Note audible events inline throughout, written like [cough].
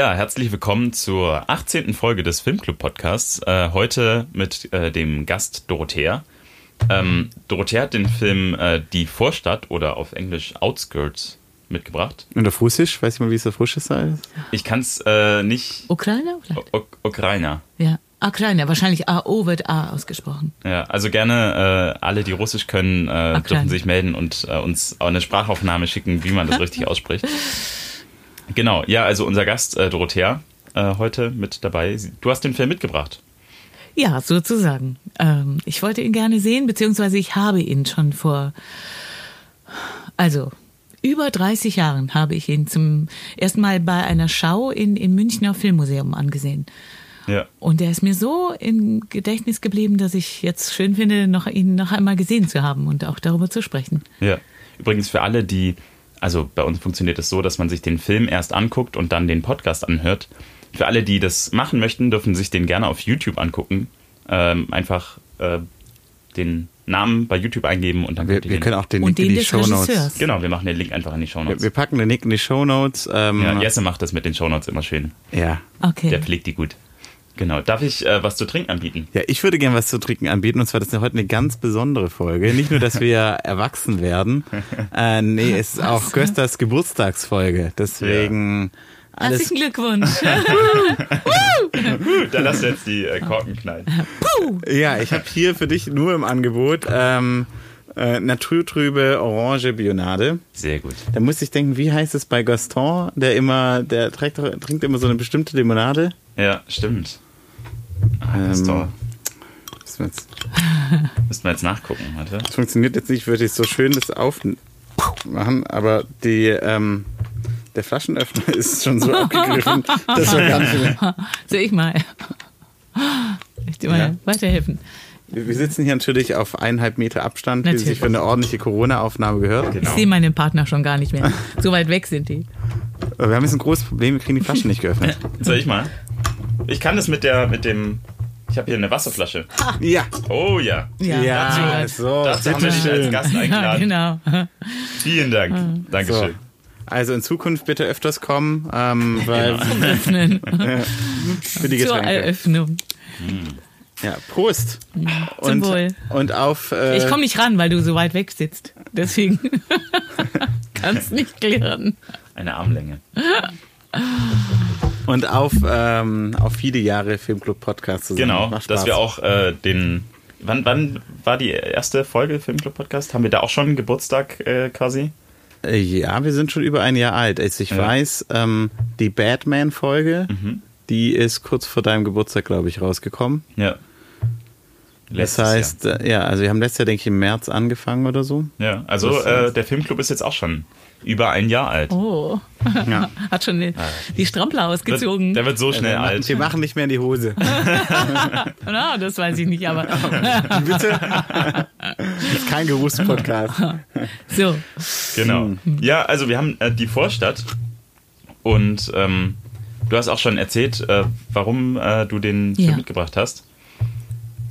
Ja, herzlich willkommen zur 18. Folge des Filmclub Podcasts. Äh, heute mit äh, dem Gast Dorothea. Ähm, Dorothea hat den Film äh, Die Vorstadt oder auf Englisch Outskirts mitgebracht. Und auf Russisch? Weiß ich mal, wie es auf Russisch sei? Ich kann es äh, nicht. O Ukrainer. Ja. Ukrainer, wahrscheinlich AO wird A ausgesprochen. Ja, also gerne äh, alle, die Russisch können, äh, Ukraine. dürfen sich melden und äh, uns auch eine Sprachaufnahme schicken, wie man das richtig ausspricht. [laughs] Genau, ja, also unser Gast äh, Dorothea äh, heute mit dabei. Du hast den Film mitgebracht. Ja, sozusagen. Ähm, ich wollte ihn gerne sehen, beziehungsweise ich habe ihn schon vor, also über 30 Jahren habe ich ihn zum ersten Mal bei einer Schau in, im Münchner Filmmuseum angesehen. Ja. Und er ist mir so im Gedächtnis geblieben, dass ich jetzt schön finde, noch, ihn noch einmal gesehen zu haben und auch darüber zu sprechen. Ja. Übrigens für alle, die, also bei uns funktioniert es so, dass man sich den Film erst anguckt und dann den Podcast anhört. Für alle, die das machen möchten, dürfen sich den gerne auf YouTube angucken. Ähm, einfach äh, den Namen bei YouTube eingeben und dann Wir, könnt ihr wir den, können auch den Und Link in den die des Show Notes. Genau, wir machen den Link einfach in die Wir, Shownotes. wir packen den Link in die Show Notes. Ähm, Ja, Jesse macht das mit den Shownotes immer schön. ja. Okay. Der pflegt die gut. Genau. Darf ich äh, was zu trinken anbieten? Ja, ich würde gerne was zu trinken anbieten und zwar das ist heute eine ganz besondere Folge. Nicht nur, dass wir [laughs] erwachsen werden, äh, nee, es ist auch Gösters Geburtstagsfolge. Deswegen alles. Herzlichen Glückwunsch. [laughs] Da lass jetzt die äh, Korken knallen. Ja, ich habe hier für dich nur im Angebot ähm, äh, naturtrübe Orange Bionade. Sehr gut. Da muss ich denken, wie heißt es bei Gaston, der immer, der trägt, trinkt immer so eine bestimmte Limonade. Ja, stimmt. Ah, Ähm, das Das wird jetzt- [laughs] müssen wir jetzt nachgucken, warte. Das funktioniert jetzt nicht wirklich so schön, das aufmachen, aber die, ähm, der Flaschenöffner [laughs] ist schon so [laughs] abgegriffen, dass wir gar nicht mehr. Soll ich mal? Ich dir mal Ja. weiterhelfen. Wir wir sitzen hier natürlich auf eineinhalb Meter Abstand, wie es sich Natürlich. für eine ordentliche Corona-Aufnahme gehört. Ich sehe meinen Partner schon gar nicht mehr. So weit weg sind die. Wir haben jetzt ein großes Problem, wir kriegen die Flaschen nicht geöffnet. Soll ich mal? Ich kann das mit der, mit dem. Ich habe hier eine Wasserflasche. Ja, Oh ja. ja, dazu- so, Dazu haben wir dich als. Gast [laughs] Ja, eingeladen. genau. Vielen Dank. So. Dankeschön. Also in Zukunft bitte öfters kommen, ähm, [laughs] weil Zum [laughs] Öffnen. für die Zur Getränke. Eröffnung. Ja, Prost. Zum und, Wohl. Und auf. Äh, Ich komme nicht ran, weil du so weit weg sitzt. Deswegen kannst nicht klären. Eine Armlänge. Und auf, ähm, auf viele Jahre Filmclub Podcast zusammen. Genau, dass wir auch äh, den. Wann, wann war die erste Folge Filmclub Podcast? Haben wir da auch schon Geburtstag äh, quasi? Äh, Ja, wir sind schon über ein Jahr alt. Also ich Ja. weiß, ähm, die Batman-Folge, Mhm. die ist kurz vor deinem Geburtstag, glaube ich, rausgekommen. Ja. Das heißt, äh, ja, also wir haben letztes Jahr, denke ich, im März angefangen oder so. Jahr. Ja, also äh, der Filmclub ist jetzt auch schon über ein Jahr alt. Oh. Ja. [laughs] Hat schon die, die Strampler ausgezogen. Der wird so schnell wir, alt. wir machen nicht mehr in die Hose. [laughs] [laughs] Na, das weiß ich nicht, aber Bitte? Das ist kein Geruchspodcast. so. Genau. Ja, also wir haben äh, die Vorstadt und ähm, du hast auch schon erzählt, äh, warum äh, du den Film Ja. mitgebracht hast.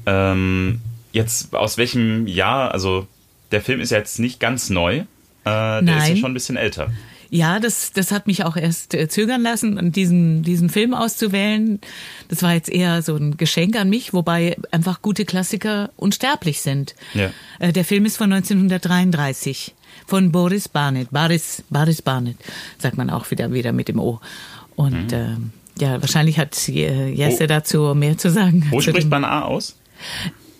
Ähm, jetzt aus welchem Jahr, also der Film ist ja jetzt nicht ganz neu, äh, der ist ja Nein. schon ein bisschen älter. Ja, das, das hat mich auch erst äh, zögern lassen, diesen, diesen Film auszuwählen. Das war jetzt eher so ein Geschenk an mich, wobei einfach gute Klassiker unsterblich sind. Ja. Äh, Der Film ist von 1933 von Boris Barnett. Boris, Boris Barnett, sagt man auch wieder, wieder mit dem O. Und ähm, ja, wahrscheinlich hat äh, Jesse Mhm. Oh. dazu mehr zu sagen. Wo Zu spricht man A aus?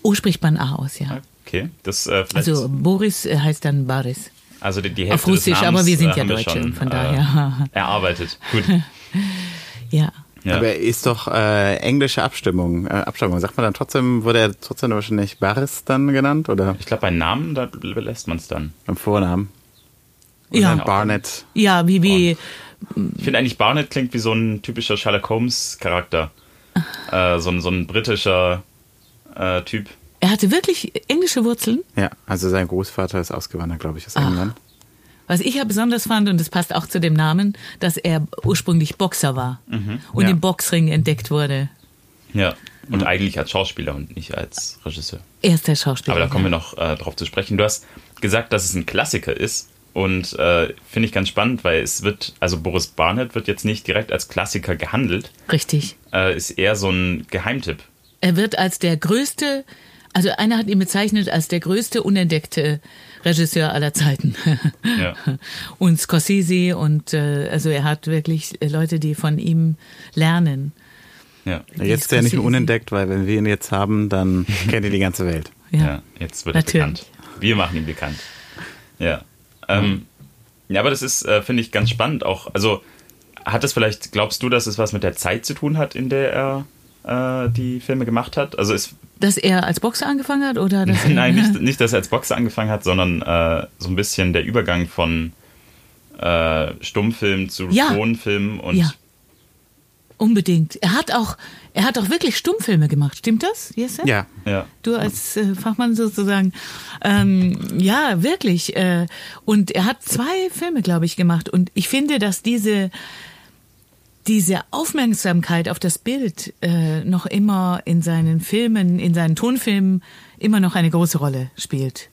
O spricht man A aus, ja. Okay, das äh, vielleicht, Also Boris äh, heißt dann Boris. Die, die Hälfte Auf Russisch, des Namens, aber wir sind äh, ja Deutsche, schon, von äh, daher. [laughs] erarbeitet. Gut. [laughs] Ja. Ja. Aber ist doch äh, englische Abstimmung. Äh, Abstammung. Sagt man dann trotzdem, wurde er trotzdem wahrscheinlich Baris dann genannt oder ich glaube, bei Namen, da lässt man es dann. beim Vornamen? Und Ja. dann Barnett. Ja, wie, wie, Ich finde eigentlich Barnett klingt wie so ein typischer Sherlock Holmes Charakter. [laughs] Äh, so, ein, so ein britischer äh, Typ. Er hatte wirklich englische Wurzeln. Ja, also sein Großvater ist ausgewandert, glaube ich, aus Ach. England. Was ich ja besonders fand, und das passt auch zu dem Namen, dass er ursprünglich Boxer war und Ja. im Boxring entdeckt wurde. Ja. Und eigentlich als Schauspieler und nicht als Regisseur. Erster Schauspieler. Aber da kommen wir noch äh, drauf zu sprechen. Du hast gesagt, dass es ein Klassiker ist. Und äh, finde ich ganz spannend, weil es wird, also Boris Barnett wird jetzt nicht direkt als Klassiker gehandelt. Richtig. Äh, ist eher so ein Geheimtipp. Er wird als der größte, also einer hat ihn bezeichnet als der größte unentdeckte Regisseur aller Zeiten. Ja. [laughs] und Scorsese und äh, also er hat wirklich Leute, die von ihm lernen. Ja. Die Jetzt ist er nicht mehr unentdeckt, weil wenn wir ihn jetzt haben, dann [laughs] kennt ihn die ganze Welt. Ja. Ja, jetzt wird er Natürlich. bekannt. Wir machen ihn bekannt. Ja. Ähm, ja, aber das ist, äh, finde ich, ganz spannend auch. Also, hat es vielleicht, glaubst du, dass es was mit der Zeit zu tun hat, in der er äh, die Filme gemacht hat? Also, ist, Dass er als Boxer angefangen hat oder dass [laughs] er, nein, nicht, nicht, dass er als Boxer angefangen hat, sondern äh, so ein bisschen der Übergang von äh, Stummfilm zu Ja. Tonfilm und Ja. Unbedingt. Er hat auch, er hat auch wirklich Stummfilme gemacht. Stimmt das, Jesse? Ja. ja. Du als äh, Fachmann sozusagen. Ähm, ja, wirklich. Äh, und er hat zwei Filme, glaube ich, gemacht. Und ich finde, dass diese, diese Aufmerksamkeit auf das Bild äh, noch immer in seinen Filmen, in seinen Tonfilmen immer noch eine große Rolle spielt.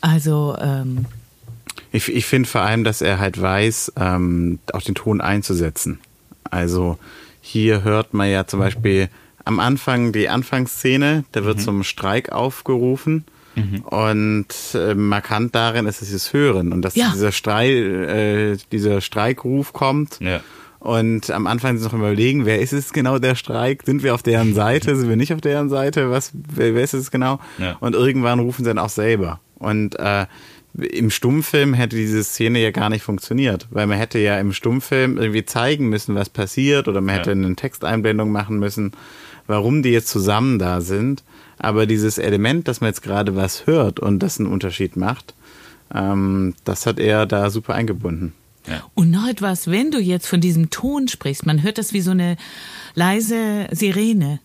Also, ähm, Ich, ich finde vor allem, dass er halt weiß, ähm, auch den Ton einzusetzen. Also hier hört man ja zum Beispiel am Anfang die Anfangsszene, da wird zum Streik aufgerufen. Und äh, markant darin ist es das Hören und dass Ja. dieser, Strei, äh, dieser Streikruf kommt. Ja. Und am Anfang sind noch immer überlegen, wer ist es genau der Streik? Sind wir auf deren Seite? Sind wir nicht auf deren Seite? Was, wer, wer ist es genau? Ja. Und irgendwann rufen sie dann auch selber. Und äh, im Stummfilm hätte diese Szene ja gar nicht funktioniert, weil man hätte ja im Stummfilm irgendwie zeigen müssen, was passiert, oder man hätte Ja. eine Texteinblendung machen müssen, warum die jetzt zusammen da sind. Aber dieses Element, dass man jetzt gerade was hört und das einen Unterschied macht, ähm, das hat er da super eingebunden. Und noch etwas, wenn du jetzt von diesem Ton sprichst, man hört das wie so eine leise Sirene.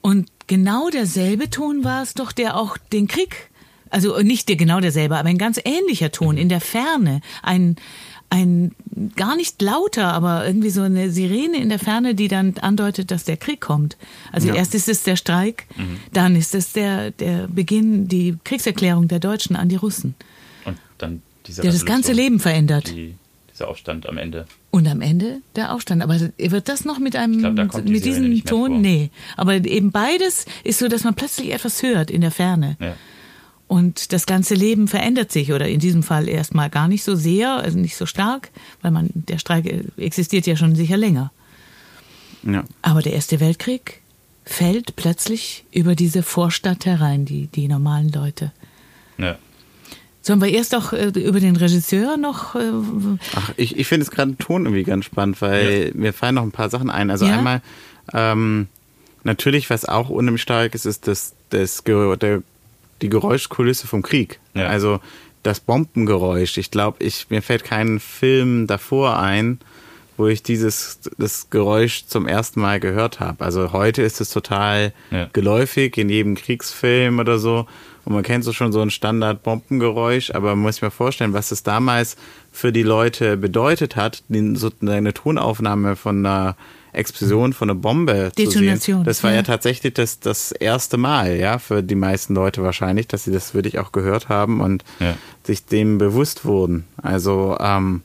Und genau derselbe Ton war es doch, der auch den Krieg, also nicht der genau derselbe, aber ein ganz ähnlicher Ton in der Ferne, ein ein gar nicht lauter, aber irgendwie so eine Sirene in der Ferne, die dann andeutet, dass der Krieg kommt. Also Ja. erst ist es der Streik, dann ist es der der Beginn, die Kriegserklärung der Deutschen an die Russen, Und dann dieser der das ganze Leben verändert. Die, dieser Aufstand am Ende. Und am Ende der Aufstand. Aber wird das noch mit einem glaub, die mit Sirene diesem Ton? vor. Nee. Aber eben beides ist so, dass man plötzlich etwas hört in der Ferne. Ja. Und das ganze Leben verändert sich oder in diesem Fall erstmal gar nicht so sehr, also nicht so stark, weil man der Streik existiert ja schon sicher länger. Ja. Aber der Erste Weltkrieg fällt plötzlich über diese Vorstadt herein, die die normalen Leute. Ja. Sollen wir erst auch äh, über den Regisseur noch? Äh, Ach, ich, ich finde es gerade den Ton irgendwie ganz spannend, weil mir fallen noch ein paar Sachen ein. Also Ja? einmal, ähm, natürlich, was auch unheimlich stark ist, ist das, das, der, die Geräuschkulisse vom Krieg. Ja. Also das Bombengeräusch. Ich glaube, ich, mir fällt kein Film davor ein, wo ich dieses das Geräusch zum ersten Mal gehört habe. Also heute ist es total Ja. geläufig in jedem Kriegsfilm oder so. Und man kennt so schon so ein Standard-Bombengeräusch, aber man muss sich mal vorstellen, was es damals für die Leute bedeutet hat, den, so eine Tonaufnahme von einer Explosion, von einer Bombe zu Detonation, sehen. Das war ja, ja. tatsächlich das, das erste Mal, ja, für die meisten Leute wahrscheinlich, dass sie das wirklich auch gehört haben und Ja. sich dem bewusst wurden. Also ähm,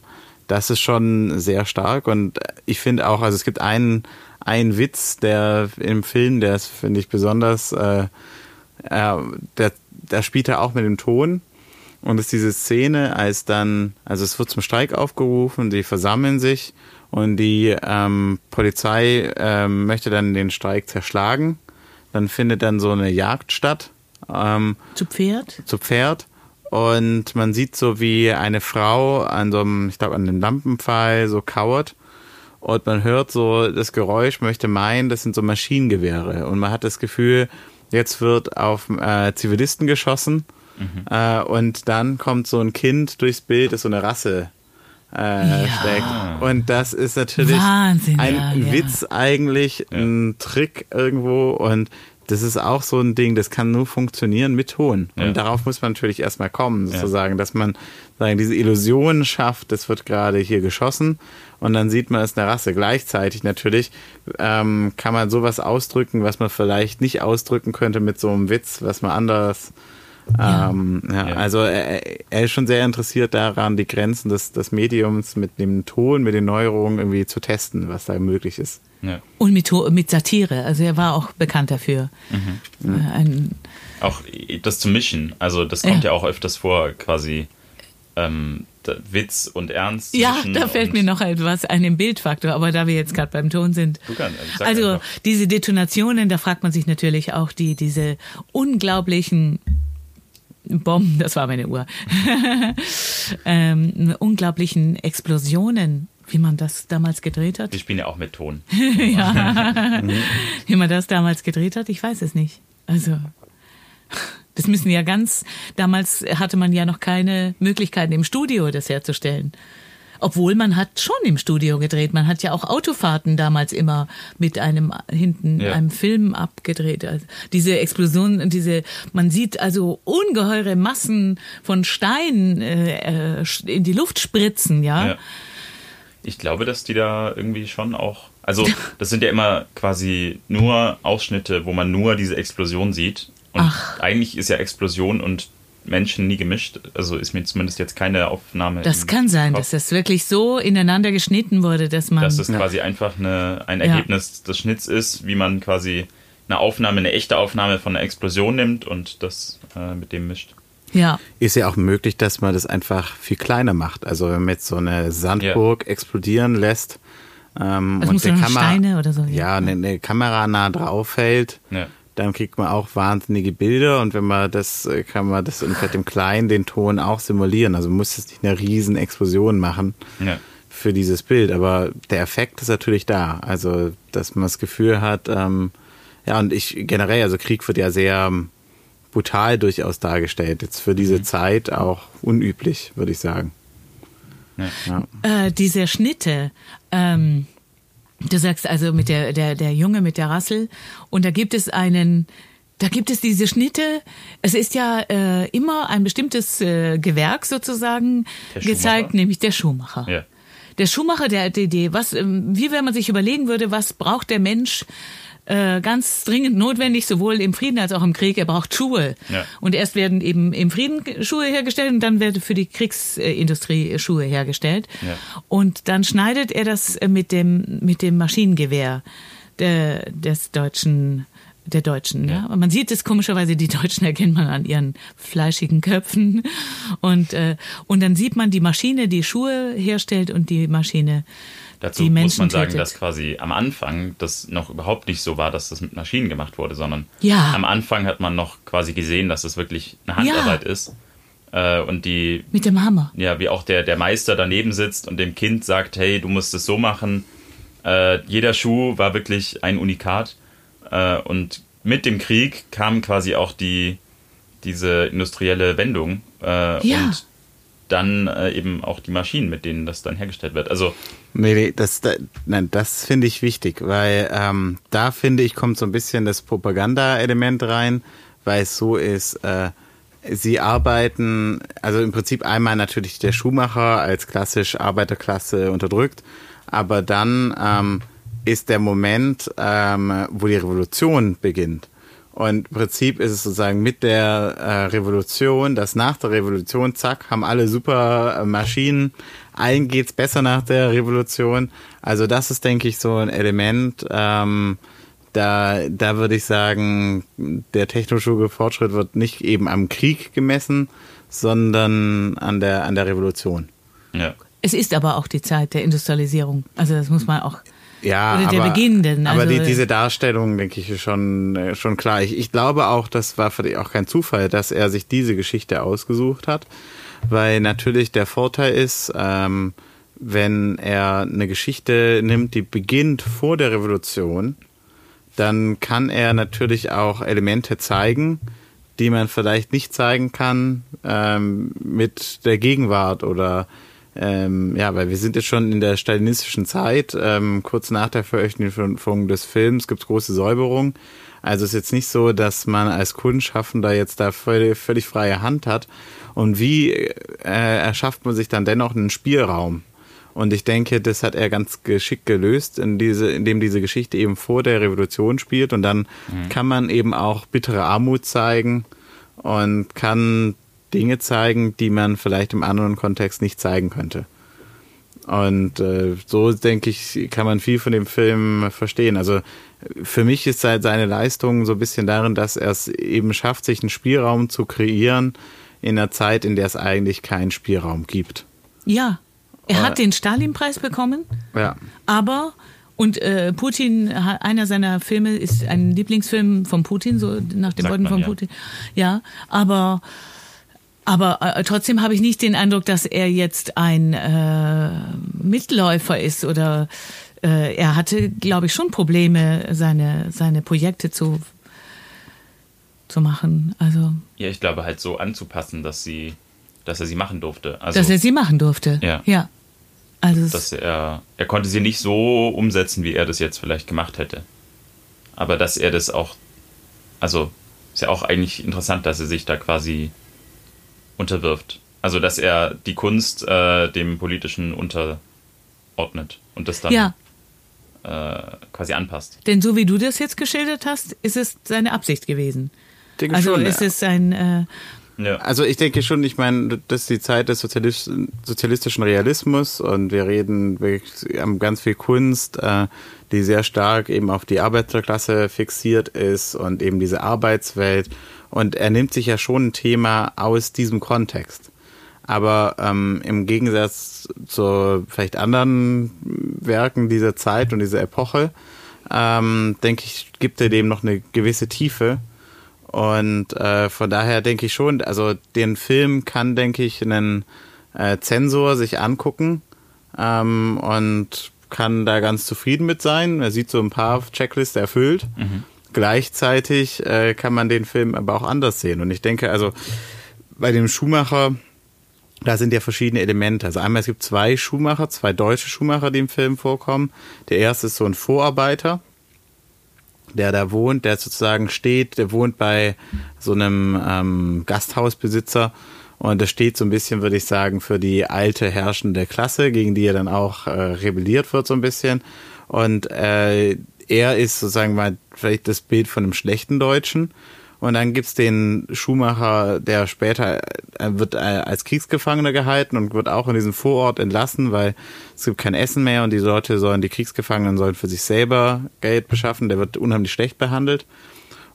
das ist schon sehr stark und ich finde auch, also es gibt einen, einen Witz, der im Film, der ist, finde ich, besonders, äh, äh, der, da spielt er auch mit dem Ton. Und es ist diese Szene, als dann, also es wird zum Streik aufgerufen, die versammeln sich und die ähm, Polizei ähm, möchte dann den Streik zerschlagen. Dann findet dann so eine Jagd statt. Ähm, zu Pferd? zu Pferd und man sieht so, wie eine Frau an so einem, ich glaube, an dem Lampenpfahl so kauert und man hört so das Geräusch, möchte meinen, das sind so Maschinengewehre und man hat das Gefühl, jetzt wird auf äh, Zivilisten geschossen äh, und dann kommt so ein Kind durchs Bild, das so eine Rasse äh, steckt. Und das ist natürlich Wahnsinn, ein ja, ja. Witz eigentlich, ein Trick irgendwo und das ist auch so ein Ding, das kann nur funktionieren mit Ton. Ja. Und darauf muss man natürlich erstmal kommen, sozusagen, dass man sagen, diese Illusion schafft, das wird gerade hier geschossen und dann sieht man es eine Rasse. Gleichzeitig natürlich ähm, kann man sowas ausdrücken, was man vielleicht nicht ausdrücken könnte mit so einem Witz, was man anders Ja. Ähm, ja, ja. Also er, er, ist schon sehr interessiert daran, die Grenzen des, des Mediums mit dem Ton, mit den Neuerungen irgendwie zu testen, was da möglich ist. Ja. Und mit, mit Satire. Also er war auch bekannt dafür. Mhm. Äh, ein, auch das zu mischen. Also das kommt ja, auch öfters vor, quasi ähm, Witz und Ernst. Ja, da fällt mir noch etwas ein im Bildfaktor, aber da wir jetzt gerade beim Ton sind. Du kannst, also, also diese Detonationen, da fragt man sich natürlich auch die, diese unglaublichen Bomben, das war meine Uhr, [laughs] ähm, unglaublichen Explosionen, wie man das damals gedreht hat. Wir spielen ja auch mit Ton. [laughs] ja. [laughs] wie man das damals gedreht hat, ich weiß es nicht. Also, das müssen ja ganz, damals hatte man ja noch keine Möglichkeiten im Studio das herzustellen. Obwohl man hat schon im Studio gedreht. Man hat ja auch Autofahrten damals immer mit einem hinten ja. einem Film abgedreht. Also diese Explosion, diese man sieht also ungeheure Massen von Steinen äh, äh, in die Luft spritzen, ja? ja. Ich glaube, dass die da irgendwie schon auch also [laughs] das sind ja immer quasi nur Ausschnitte, wo man nur diese Explosion sieht. Und Ach. eigentlich ist ja Explosion und Menschen nie gemischt. Also ist mir zumindest jetzt keine Aufnahme. Das kann sein, Kopf. dass das wirklich so ineinander geschnitten wurde, dass man. Dass es ja. quasi einfach eine, ein Ergebnis ja. des Schnitts ist, wie man quasi eine Aufnahme, eine echte Aufnahme von einer Explosion nimmt und das äh, mit dem mischt. Ja. Ist ja auch möglich, dass man das einfach viel kleiner macht. Also wenn man jetzt so eine Sandburg ja. explodieren lässt ähm, und eine Kamera, Steine oder so. Ja, ja eine, eine, Kamera nah drauf hält, ja dann kriegt man auch wahnsinnige Bilder und wenn man das, äh, kann man das vielleicht im Kleinen den Ton auch simulieren. Also man muss es nicht eine riesen Explosion machen ja. für dieses Bild, aber der Effekt ist natürlich da. Also, dass man das Gefühl hat, ähm, ja, und ich generell, also Krieg wird ja sehr ähm, brutal durchaus dargestellt. Jetzt für diese mhm. Zeit auch unüblich, würde ich sagen. Ja. Äh, diese Schnitte, ähm, Du sagst also mit der, der, der Junge mit der Rassel und da gibt es einen, da gibt es diese Schnitte. Es ist ja äh, immer ein bestimmtes äh, Gewerk sozusagen gezeigt, nämlich der Schuhmacher. Ja. Der Schuhmacher, der, der, der was, ähm, wie wenn man sich überlegen würde, was braucht der Mensch äh, ganz dringend notwendig, sowohl im Frieden als auch im Krieg. Er braucht Schuhe. Ja. Und erst werden eben im Frieden Schuhe hergestellt und dann werden für die Kriegsindustrie Schuhe hergestellt. Ja. Und dann schneidet er das mit dem, mit dem Maschinengewehr der, des deutschen der Deutschen. Ja. ja. Man sieht es komischerweise, die Deutschen erkennt man an ihren fleischigen Köpfen. Und, äh, und dann sieht man die Maschine, die Schuhe herstellt und die Maschine, Dazu die muss man sagen, tötet. dass quasi am Anfang das noch überhaupt nicht so war, dass das mit Maschinen gemacht wurde, sondern ja. am Anfang hat man noch quasi gesehen, dass das wirklich eine Handarbeit ja. ist. Äh, und die. Mit dem Hammer. Ja, wie auch der, der Meister daneben sitzt und dem Kind sagt: Hey, du musst es so machen. Äh, jeder Schuh war wirklich ein Unikat. Äh, und mit dem Krieg kam quasi auch die, diese industrielle Wendung. Äh, ja. Und dann äh, eben auch die Maschinen, mit denen das dann hergestellt wird. Also nee, das, da, nein, das finde ich wichtig, weil ähm, da finde ich kommt so ein bisschen das Propaganda-Element rein, weil es so ist. Äh, sie arbeiten, also im Prinzip einmal natürlich der Schuhmacher als klassisch Arbeiterklasse unterdrückt, aber dann ähm, ist der Moment, ähm, wo die Revolution beginnt. Und im Prinzip ist es sozusagen mit der äh, Revolution, dass nach der Revolution, zack, haben alle super äh, Maschinen, allen geht's besser nach der Revolution. Also das ist, denke ich, so ein Element, ähm, da, da würde ich sagen, der technologische Fortschritt wird nicht eben am Krieg gemessen, sondern an der, an der Revolution. Ja. Es ist aber auch die Zeit der Industrialisierung. Also das muss man auch ja, Oder der aber, beginnenden. Also aber die, diese Darstellung, denke ich, ist schon, äh, schon klar. Ich, ich glaube auch, das war für dich auch kein Zufall, dass er sich diese Geschichte ausgesucht hat, weil natürlich der Vorteil ist, ähm, wenn er eine Geschichte nimmt, die beginnt vor der Revolution, dann kann er natürlich auch Elemente zeigen, die man vielleicht nicht zeigen kann ähm, mit der Gegenwart oder ähm, ja, weil wir sind jetzt schon in der stalinistischen Zeit. Ähm, kurz nach der Veröffentlichung des Films gibt es große Säuberung. Also es ist jetzt nicht so, dass man als Kunstschaffender jetzt da völlig, völlig freie Hand hat. Und wie äh, erschafft man sich dann dennoch einen Spielraum? Und ich denke, das hat er ganz geschickt gelöst, in diese, indem diese Geschichte eben vor der Revolution spielt. Und dann mhm. kann man eben auch bittere Armut zeigen und kann Dinge zeigen, die man vielleicht im anderen Kontext nicht zeigen könnte. Und äh, so denke ich, kann man viel von dem Film verstehen. Also für mich ist halt seine Leistung so ein bisschen darin, dass er es eben schafft, sich einen Spielraum zu kreieren in einer Zeit, in der es eigentlich keinen Spielraum gibt. Ja, er hat den Stalin-Preis bekommen, Ja. aber und äh, Putin, einer seiner Filme ist ein Lieblingsfilm von Putin, so nach dem Worten von ja. Putin. Ja, aber aber äh, trotzdem habe ich nicht den Eindruck, dass er jetzt ein äh, Mitläufer ist oder äh, er hatte, glaube ich, schon Probleme, seine seine Projekte zu zu machen. Also, Ja, ich glaube halt so anzupassen, dass sie, dass er sie machen durfte. Also, dass er sie machen durfte. Ja. ja. Also, dass er, er konnte sie nicht so umsetzen, wie er das jetzt vielleicht gemacht hätte. Aber dass er das auch, also ist ja auch eigentlich interessant, dass er sich da quasi unterwirft. Also dass er die Kunst äh, dem Politischen unterordnet und das dann ja. äh, quasi anpasst. Denn so wie du das jetzt geschildert hast, ist es seine Absicht gewesen. Denke Also schon, ist ja. es ein äh, Ja. Also ich denke schon, ich meine, das ist die Zeit des Sozialis sozialistischen Realismus und wir reden, wir haben ganz viel Kunst, äh, die sehr stark eben auf die Arbeiterklasse fixiert ist und eben diese Arbeitswelt. Und er nimmt sich ja schon ein Thema aus diesem Kontext. Aber ähm, im Gegensatz zu vielleicht anderen Werken dieser Zeit und dieser Epoche, ähm, denke ich, gibt er dem noch eine gewisse Tiefe. Und äh, von daher denke ich schon, also den Film kann, denke ich, ein äh, Zensor sich angucken ähm, und kann da ganz zufrieden mit sein. Er sieht so ein paar Checklisten erfüllt. Gleichzeitig äh, kann man den Film aber auch anders sehen. Und ich denke, also bei dem Schumacher, da sind ja verschiedene Elemente. Also einmal, es gibt zwei Schuhmacher, zwei deutsche Schuhmacher, die im Film vorkommen. Der erste ist so ein Vorarbeiter, der da wohnt, der sozusagen steht, der wohnt bei so einem ähm, Gasthausbesitzer und das steht so ein bisschen, würde ich sagen, für die alte herrschende Klasse, gegen die er dann auch äh, rebelliert wird so ein bisschen. Und äh, er ist sozusagen mal vielleicht das Bild von einem schlechten Deutschen. Und dann gibt's den Schuhmacher, der später wird als Kriegsgefangener gehalten und wird auch in diesem Vorort entlassen, weil es gibt kein Essen mehr und die Leute sollen, die Kriegsgefangenen sollen für sich selber Geld beschaffen. Der wird unheimlich schlecht behandelt.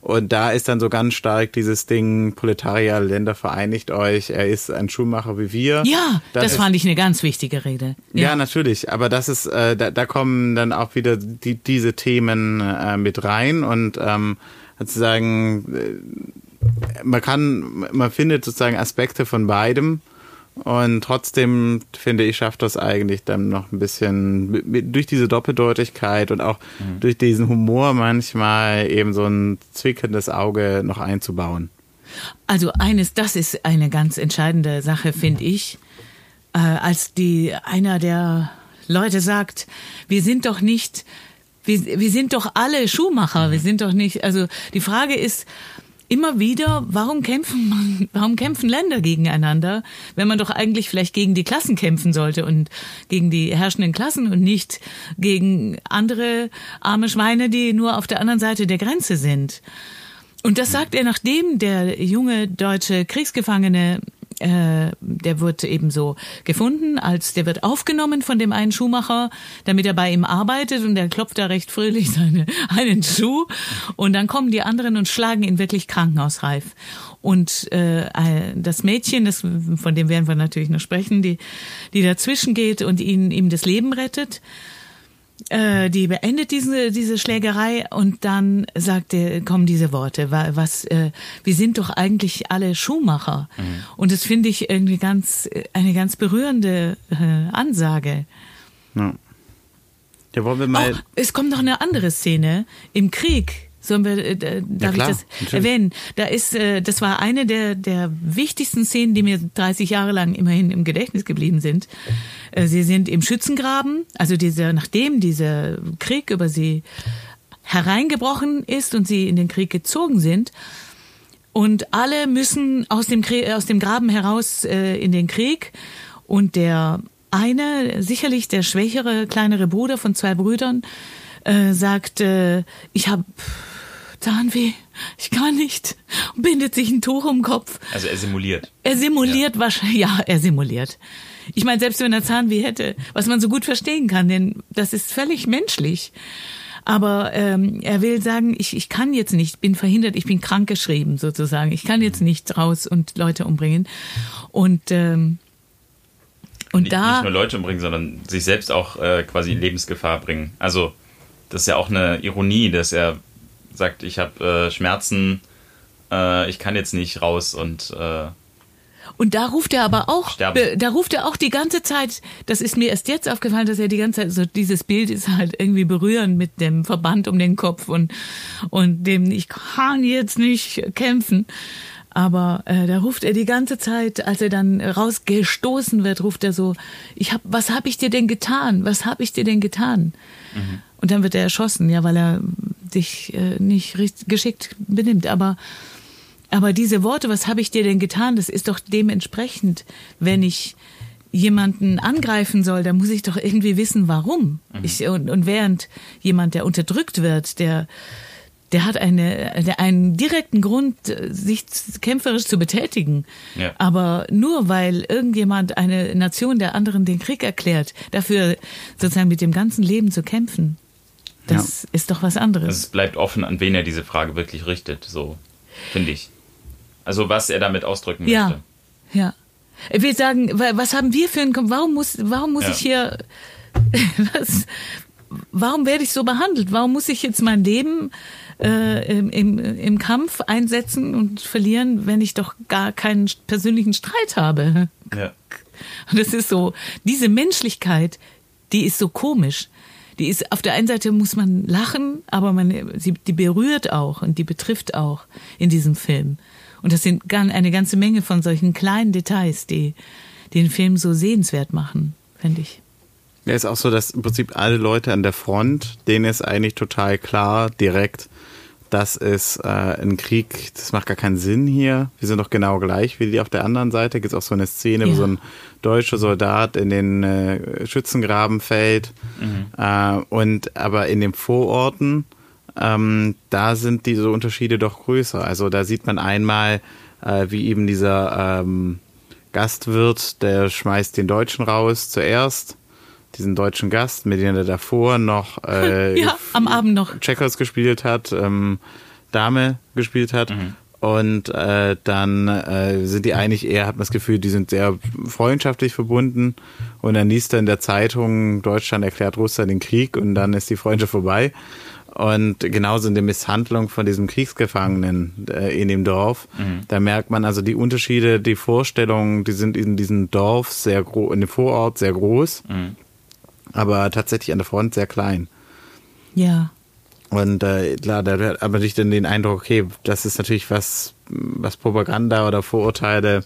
Und da ist dann so ganz stark dieses Ding, Proletarier, Länder vereinigt euch, er ist ein Schuhmacher wie wir. ja, das, ist, fand ich eine ganz wichtige Rede. ja, natürlich, aber das ist, äh, da, da kommen dann auch wieder die, diese Themen äh, mit rein und ähm, sozusagen, äh, man kann, man findet sozusagen Aspekte von beidem und trotzdem finde ich, schafft das eigentlich dann noch ein bisschen durch diese Doppeldeutigkeit und auch durch diesen Humor manchmal eben so ein zwickendes Auge noch einzubauen. Also eines, das ist eine ganz entscheidende Sache, finde ich, äh, als die einer der Leute sagt, wir sind doch nicht, wir, wir sind doch alle Schuhmacher, wir sind doch nicht, also die Frage ist immer wieder, warum kämpfen man, [laughs] warum kämpfen Länder gegeneinander, wenn man doch eigentlich vielleicht gegen die Klassen kämpfen sollte und gegen die herrschenden Klassen und nicht gegen andere arme Schweine, die nur auf der anderen Seite der Grenze sind. Und das sagt er, nachdem der junge deutsche Kriegsgefangene, äh, der wird eben so gefunden, als der wird aufgenommen von dem einen Schuhmacher, damit er bei ihm arbeitet und der klopft da recht fröhlich [laughs] seine, einen Schuh und dann kommen die anderen und schlagen ihn wirklich krankenhausreif. Und äh, das Mädchen, das, von dem werden wir natürlich noch sprechen, die, die dazwischen geht und ihn, ihm das Leben rettet, äh, die beendet diese diese Schlägerei und dann sagt er, kommen diese Worte, wa- was äh, wir sind doch eigentlich alle Schuhmacher und das finde ich irgendwie ganz äh, eine ganz berührende äh, Ansage. Ja, ja wollen wir mal. Oh, es kommt noch eine andere Szene im Krieg. Sollen wir, äh, darf klar, ich das natürlich. erwähnen? Da ist, äh, das war eine der, der wichtigsten Szenen, die mir 30 Jahre lang immerhin im Gedächtnis geblieben sind. Äh, sie sind im Schützengraben, also dieser, nachdem dieser Krieg über sie hereingebrochen ist und sie in den Krieg gezogen sind, und alle müssen aus dem, Krie- aus dem Graben heraus äh, in den Krieg. Und der eine, sicherlich der schwächere, kleinere Bruder von zwei Brüdern, äh, sagt, äh, ich habe Zahnweh, ich kann nicht. Und bindet sich ein Tuch um den Kopf. Also er simuliert. Er simuliert wahrscheinlich, ja, er simuliert. Ich meine, selbst wenn er Zahnweh hätte, was man so gut verstehen kann, denn das ist völlig menschlich. Aber ähm, er will sagen, ich, ich kann jetzt nicht, bin verhindert, ich bin krankgeschrieben sozusagen. Ich kann jetzt nicht raus und Leute umbringen. Und ähm, und nicht, da nicht nur Leute umbringen, sondern sich selbst auch äh, quasi in Lebensgefahr bringen. Also das ist ja auch eine Ironie, dass er sagt, ich habe äh, Schmerzen, äh, ich kann jetzt nicht raus und äh, Und da ruft er aber auch, Sterben. be- da ruft er auch die ganze Zeit, das ist mir erst jetzt aufgefallen, dass er die ganze Zeit, so dieses Bild ist halt irgendwie berührend mit dem Verband um den Kopf und, und dem, ich kann jetzt nicht kämpfen. Aber äh, da ruft er die ganze Zeit, als er dann rausgestoßen wird, ruft er so, ich hab, was hab ich dir denn getan? Was hab ich dir denn getan? Und dann wird er erschossen, ja, weil er sich äh, nicht richtig geschickt benimmt. Aber aber diese Worte, was habe ich dir denn getan, das ist doch dementsprechend, wenn ich jemanden angreifen soll, dann muss ich doch irgendwie wissen, warum. Ich, und, und während jemand, der unterdrückt wird, der, der hat eine, der, einen direkten Grund, äh, sich kämpferisch zu betätigen. Ja. Aber nur weil irgendjemand eine Nation der anderen den Krieg erklärt, dafür sozusagen mit dem ganzen Leben zu kämpfen, das ist doch was anderes. es bleibt offen, an wen er diese Frage wirklich richtet, so finde ich. Also was er damit ausdrücken Ja, möchte. ja. Ich will sagen, wa- was haben wir für ein, warum muss, warum muss Ja. ich hier, [laughs] was, warum werde ich so behandelt? Warum muss ich jetzt mein Leben äh, im, im, im Kampf einsetzen und verlieren, wenn ich doch gar keinen persönlichen Streit habe? Ja. Und das ist so, diese Menschlichkeit, die ist so komisch. Die ist, auf der einen Seite muss man lachen, aber man, sie, die berührt auch und die betrifft auch in diesem Film. Und das sind eine ganze Menge von solchen kleinen Details, die den Film so sehenswert machen, finde ich. Ja, ist auch so, dass im Prinzip alle Leute an der Front, denen ist eigentlich total klar, direkt, das ist äh, ein Krieg, das macht gar keinen Sinn hier. Wir sind doch genau gleich wie die auf der anderen Seite. Gibt es auch so eine Szene, wo Ja. so ein deutscher Soldat in den äh, Schützengraben fällt. Äh, und aber in den Vororten, ähm, da sind diese Unterschiede doch größer. Also da sieht man einmal, äh, wie eben dieser ähm, Gastwirt, der schmeißt den Deutschen raus zuerst, diesen deutschen Gast, mit dem er davor noch [laughs] äh, Ja, am Abend noch. Checkers gespielt hat, ähm, Dame gespielt hat. Und äh, dann äh, sind die eigentlich eher, hat man das Gefühl, die sind sehr freundschaftlich verbunden. Und dann liest er in der Zeitung, Deutschland erklärt Russland den Krieg und dann ist die Freundschaft vorbei. Und genauso in der Misshandlung von diesem Kriegsgefangenen äh, in dem Dorf, da merkt man also die Unterschiede, die Vorstellungen, die sind in diesem Dorf sehr groß, in dem Vorort sehr groß, aber tatsächlich an der Front sehr klein. Ja. Und äh, klar, da hat aber nicht dann den Eindruck, okay, das ist natürlich was, was Propaganda oder Vorurteile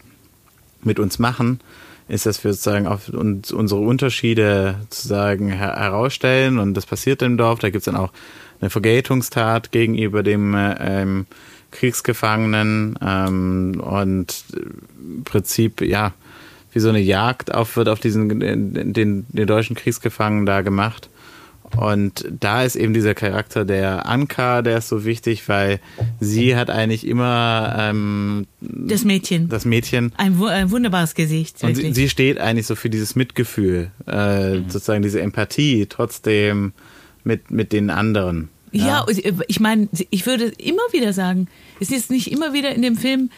mit uns machen, ist, dass wir sozusagen auf uns unsere Unterschiede sozusagen her herausstellen und das passiert im Dorf. Da gibt's dann auch eine Vergeltungstat gegenüber dem äh, ähm, Kriegsgefangenen ähm, und im Prinzip, ja, wie so eine Jagd auf, wird auf diesen den, den, den deutschen Kriegsgefangenen da gemacht. Und da ist eben dieser Charakter der Anka, der ist so wichtig, weil sie hat eigentlich immer ähm, Das Mädchen. das Mädchen ein, ein wunderbares Gesicht, und sie, sie steht eigentlich so für dieses Mitgefühl, äh, sozusagen diese Empathie trotzdem mit, mit den anderen. Ja, und, äh, ich meine, ich würde immer wieder sagen, es ist nicht immer wieder in dem Film,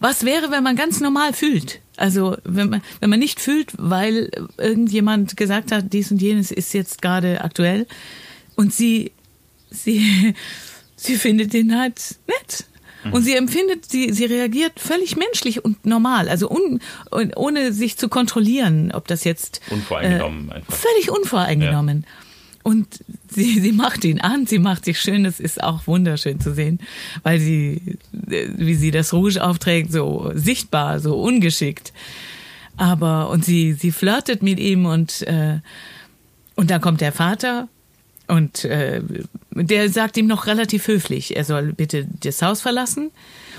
was wäre, wenn man ganz normal fühlt? Also, wenn man, wenn man nicht fühlt, weil irgendjemand gesagt hat, dies und jenes ist jetzt gerade aktuell und sie, sie, [laughs] sie findet den halt nett. Und sie empfindet, sie, sie reagiert völlig menschlich und normal, also un, ohne sich zu kontrollieren, ob das jetzt Unvoreingenommen einfach. völlig unvoreingenommen. Und sie, sie macht ihn an, sie macht sich schön, das ist auch wunderschön zu sehen, weil sie, wie sie das Rouge aufträgt, so sichtbar, so ungeschickt. Aber, und sie, sie flirtet mit ihm und, äh, und dann kommt der Vater und äh, der sagt ihm noch relativ höflich, er soll bitte das Haus verlassen.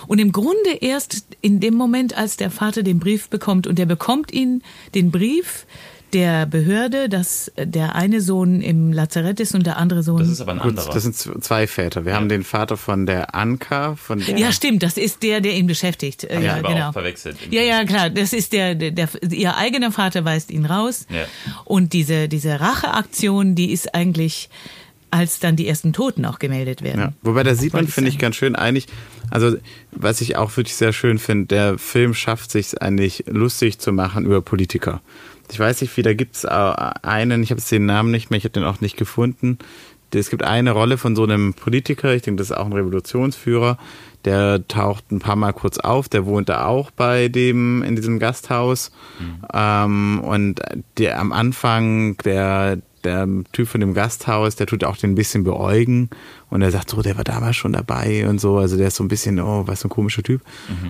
Und im Grunde erst in dem Moment, als der Vater den Brief bekommt und er bekommt ihn, den Brief, der Behörde, dass der eine Sohn im Lazarett ist und der andere Sohn. Das ist aber ein Gut, anderer. das sind zwei Väter. Wir haben den Vater von der Anka, von der. ja, stimmt, das ist der, der ihn beschäftigt. Äh, Hab ich ja, genau. auch verwechselt. Ja, ja, klar. Das ist der, der, der, ihr eigener Vater weist ihn raus. Ja. Und diese, diese Racheaktion, die ist eigentlich, als dann die ersten Toten auch gemeldet werden. Ja. Wobei da sieht man, finde ich, ganz schön eigentlich, also was ich auch wirklich sehr schön finde, der Film schafft sich eigentlich lustig zu machen über Politiker. Ich weiß nicht, wie, da gibt es einen, ich habe jetzt den Namen nicht mehr, ich habe den auch nicht gefunden. Es gibt eine Rolle von so einem Politiker, ich denke, das ist auch ein Revolutionsführer, der taucht ein paar Mal kurz auf, der wohnt da auch bei dem, in diesem Gasthaus. Ähm, und der am Anfang, der, der Typ von dem Gasthaus, der tut auch den ein bisschen beäugen und er sagt so, der war damals schon dabei und so, also der ist so ein bisschen, oh, was für ein komischer Typ.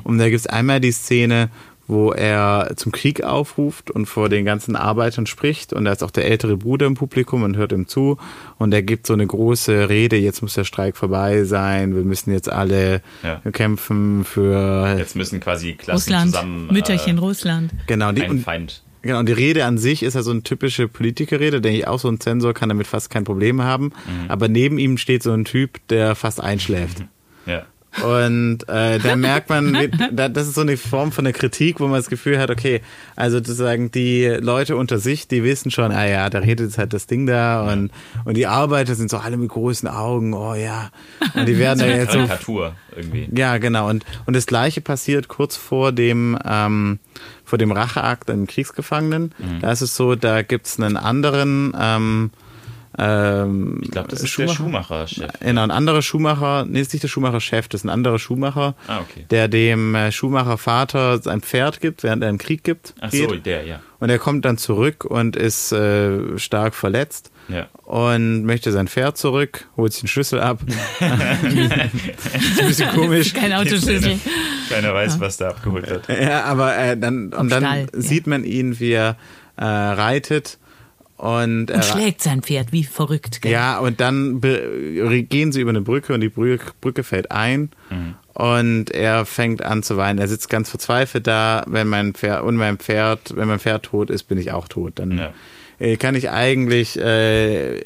Und da gibt's einmal die Szene, wo er zum Krieg aufruft und vor den ganzen Arbeitern spricht und da ist auch der ältere Bruder im Publikum und hört ihm zu und er gibt so eine große Rede, jetzt muss der Streik vorbei sein, wir müssen jetzt alle Ja. kämpfen für Jetzt müssen quasi Klassen Russland, zusammen Mütterchen äh, Russland. genau die, und, Feind. Genau, und die Rede an sich ist ja so eine typische Politikerrede, denke ich auch, so ein Zensor kann damit fast kein Problem haben. Mhm. Aber neben ihm steht so ein Typ, der fast einschläft. Ja. Und äh, da merkt man, [laughs] da- das ist so eine Form von der Kritik, wo man das Gefühl hat, okay, also sozusagen die Leute unter sich, die wissen schon, ah ja, da redet jetzt halt das Ding da und, und die Arbeiter sind so alle mit großen Augen, oh ja. Und die werden [laughs] da jetzt so Karikatur irgendwie. ja, genau. Und, und das Gleiche passiert kurz vor dem, ähm, vor dem Racheakt im Kriegsgefangenen. Mhm. Da ist es so, da gibt's einen anderen, ähm, ähm, Ich glaube, das ist der Schuhmacher-Chef. Genau, ein anderer Schuhmacher, nee, ist nicht der Schuhmacher-Chef, das ist ein anderer Schuhmacher, Ah, okay. der dem äh, Schuhmacher-Vater sein Pferd gibt, während er im Krieg gibt. Ach so, geht. der, ja. Und er kommt dann zurück und ist äh, stark verletzt Ja. und möchte sein Pferd zurück, holt sich den Schlüssel ab. [laughs] ist ein bisschen komisch. Kein Autoschlüssel. Keiner weiß, was da abgeholt wird. Ja, aber äh, dann und dann Stall, ja. sieht man ihn, wie er äh, reitet und, Und er, schlägt sein Pferd wie verrückt. Gell? ja und dann gehen sie über eine Brücke und die Brücke, Brücke fällt ein und er fängt an zu weinen. Er sitzt ganz verzweifelt da, wenn mein Pferd und mein Pferd, wenn mein Pferd tot ist, bin ich auch tot. Dann Ja. äh, kann ich eigentlich äh,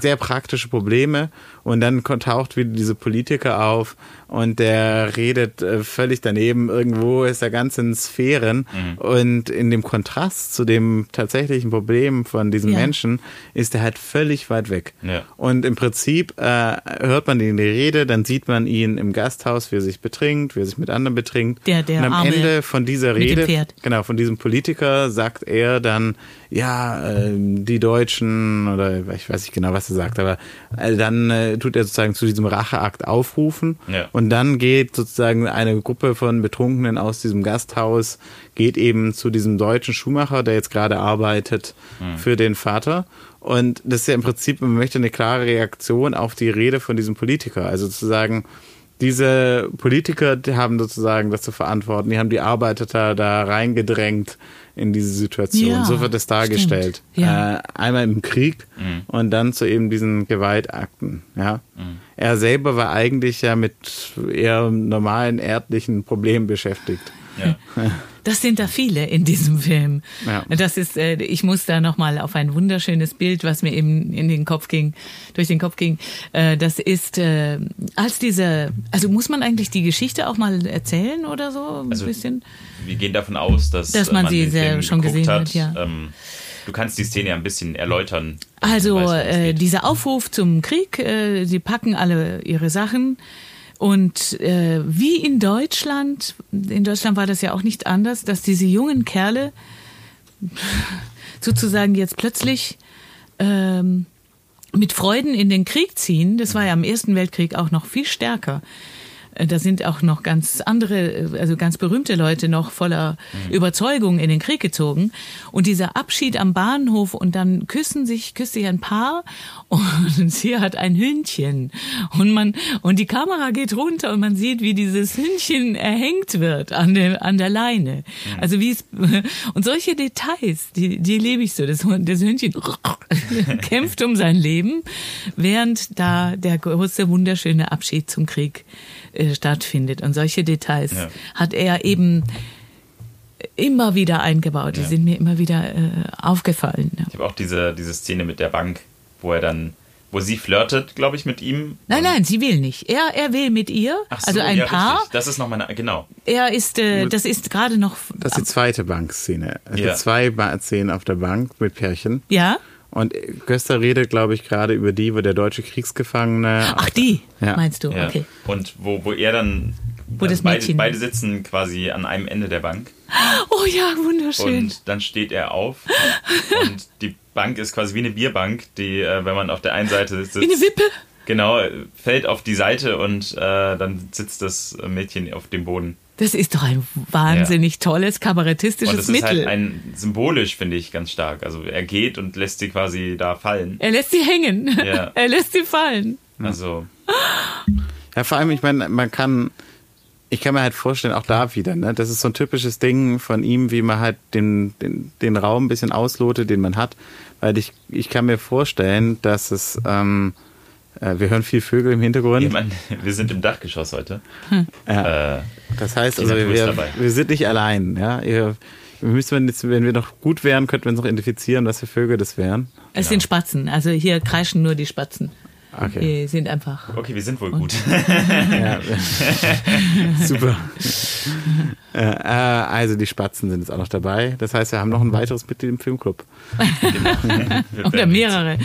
sehr praktische Probleme und dann taucht wieder diese Politiker auf und der redet äh, völlig daneben. Irgendwo ist er ganz in Sphären und in dem Kontrast zu dem tatsächlichen Problem von diesem Ja. Menschen ist er halt völlig weit weg. Ja. Und im Prinzip äh, hört man ihn in die Rede, dann sieht man ihn im Gasthaus, wie er sich betrinkt, wie er sich mit anderen betrinkt. Der- der und am Arme Ende von dieser Rede, genau, von diesem Politiker sagt er dann, ja, ähm, die Deutschen oder ich weiß nicht genau, was er sagt, aber äh, dann äh, tut er sozusagen zu diesem Racheakt aufrufen Ja. und dann geht sozusagen eine Gruppe von Betrunkenen aus diesem Gasthaus, geht eben zu diesem deutschen Schuhmacher, der jetzt gerade arbeitet für den Vater. Und das ist ja im Prinzip, man möchte eine klare Reaktion auf die Rede von diesem Politiker. Also sozusagen, diese Politiker, die haben sozusagen das zu verantworten, die haben die Arbeiter da reingedrängt in diese Situation. Ja, so wird es dargestellt. Ja. Äh, einmal im Krieg und dann zu eben diesen Gewaltakten. Ja. Er selber war eigentlich ja mit eher normalen erdlichen Problemen beschäftigt. Ja. [laughs] Das sind da viele in diesem Film. Ja. Das ist, äh, ich muss da nochmal auf ein wunderschönes Bild, was mir eben in den Kopf ging, durch den Kopf ging. Äh, das ist, äh, als diese, also muss man eigentlich die Geschichte auch mal erzählen oder so ein Also, bisschen? Wir gehen davon aus, dass, Dass man man sie sehr schon gesehen hat. hat, ja. Ähm, du kannst die Szene ja ein bisschen erläutern. Also äh, dieser Aufruf zum Krieg, äh, sie packen alle ihre Sachen und äh, wie in Deutschland, in Deutschland war das ja auch nicht anders, dass diese jungen Kerle sozusagen jetzt plötzlich ähm, mit Freuden in den Krieg ziehen. Das war ja im Ersten Weltkrieg auch noch viel stärker. Äh, Da sind auch noch ganz andere, äh, also ganz berühmte Leute noch voller Überzeugung in den Krieg gezogen. Und dieser Abschied am Bahnhof und dann küssen sich, küsst sich ein Paar [laughs] und sie hat ein Hündchen. Und man, und die Kamera geht runter und man sieht, wie dieses Hündchen erhängt wird an der, an der Leine. Also wie es, [laughs] und solche Details, die, die lebe ich so. Das, das Hündchen [laughs] kämpft um sein Leben, während da der große, wunderschöne Abschied zum Krieg äh, stattfindet. Und solche Details Ja. hat er eben immer wieder eingebaut. Die Ja. sind mir immer wieder äh, aufgefallen. Ja. Ich habe auch diese, diese Szene mit der Bank, wo er dann, wo sie flirtet, glaube ich, mit ihm. Nein, nein, sie will nicht. Er, er will mit ihr, Ach so, also ein ja, Paar. Richtig. Das ist nochmal eine, genau. Er ist, äh, das ist gerade noch. Das ist die zweite Bankszene. Es Ja. gibt zwei ba Szenen auf der Bank mit Pärchen. ja. Und Göster redet, glaube ich, gerade über die, wo der deutsche Kriegsgefangene. Ach, die, Ja. meinst du? Ja. Okay. Und wo, wo er dann. Wo das beide, Mädchen- beide sitzen quasi an einem Ende der Bank. Oh ja, wunderschön. Und dann steht er auf und die Bank ist quasi wie eine Bierbank, die, äh, wenn man auf der einen Seite sitzt, Wie eine Wippe. genau, fällt auf die Seite und äh, dann sitzt das Mädchen auf dem Boden. Das ist doch ein wahnsinnig tolles Und kabarettistisches das ist Mittel. halt ein symbolisch, finde ich, ganz stark. Also er geht und lässt sie quasi da fallen. er lässt sie hängen. Ja. [laughs] Er lässt sie fallen. Also, Ja, vor allem, ich meine, man kann, ich kann mir halt vorstellen, auch da wieder, ne, das ist so ein typisches Ding von ihm, wie man halt den, den, den Raum ein bisschen auslotet, den man hat. Weil ich, ich kann mir vorstellen, dass es, ähm, äh, wir hören viel Vögel im Hintergrund. ich meine, wir sind im Dachgeschoss heute. Ja. Äh, Das heißt, also wir, wir sind nicht allein. Ja? Ihr, wir müssen jetzt, wenn wir noch gut wären, könnten wir uns noch identifizieren, was für Vögel das wären. Es sind Spatzen. Also hier kreischen nur die Spatzen. Okay. Die sind einfach. okay, wir sind wohl gut. [laughs] Ja. Super. äh, äh, also die Spatzen sind jetzt auch noch dabei. Das heißt, wir haben noch ein weiteres Mitglied im Filmclub. Wir Oder mehrere.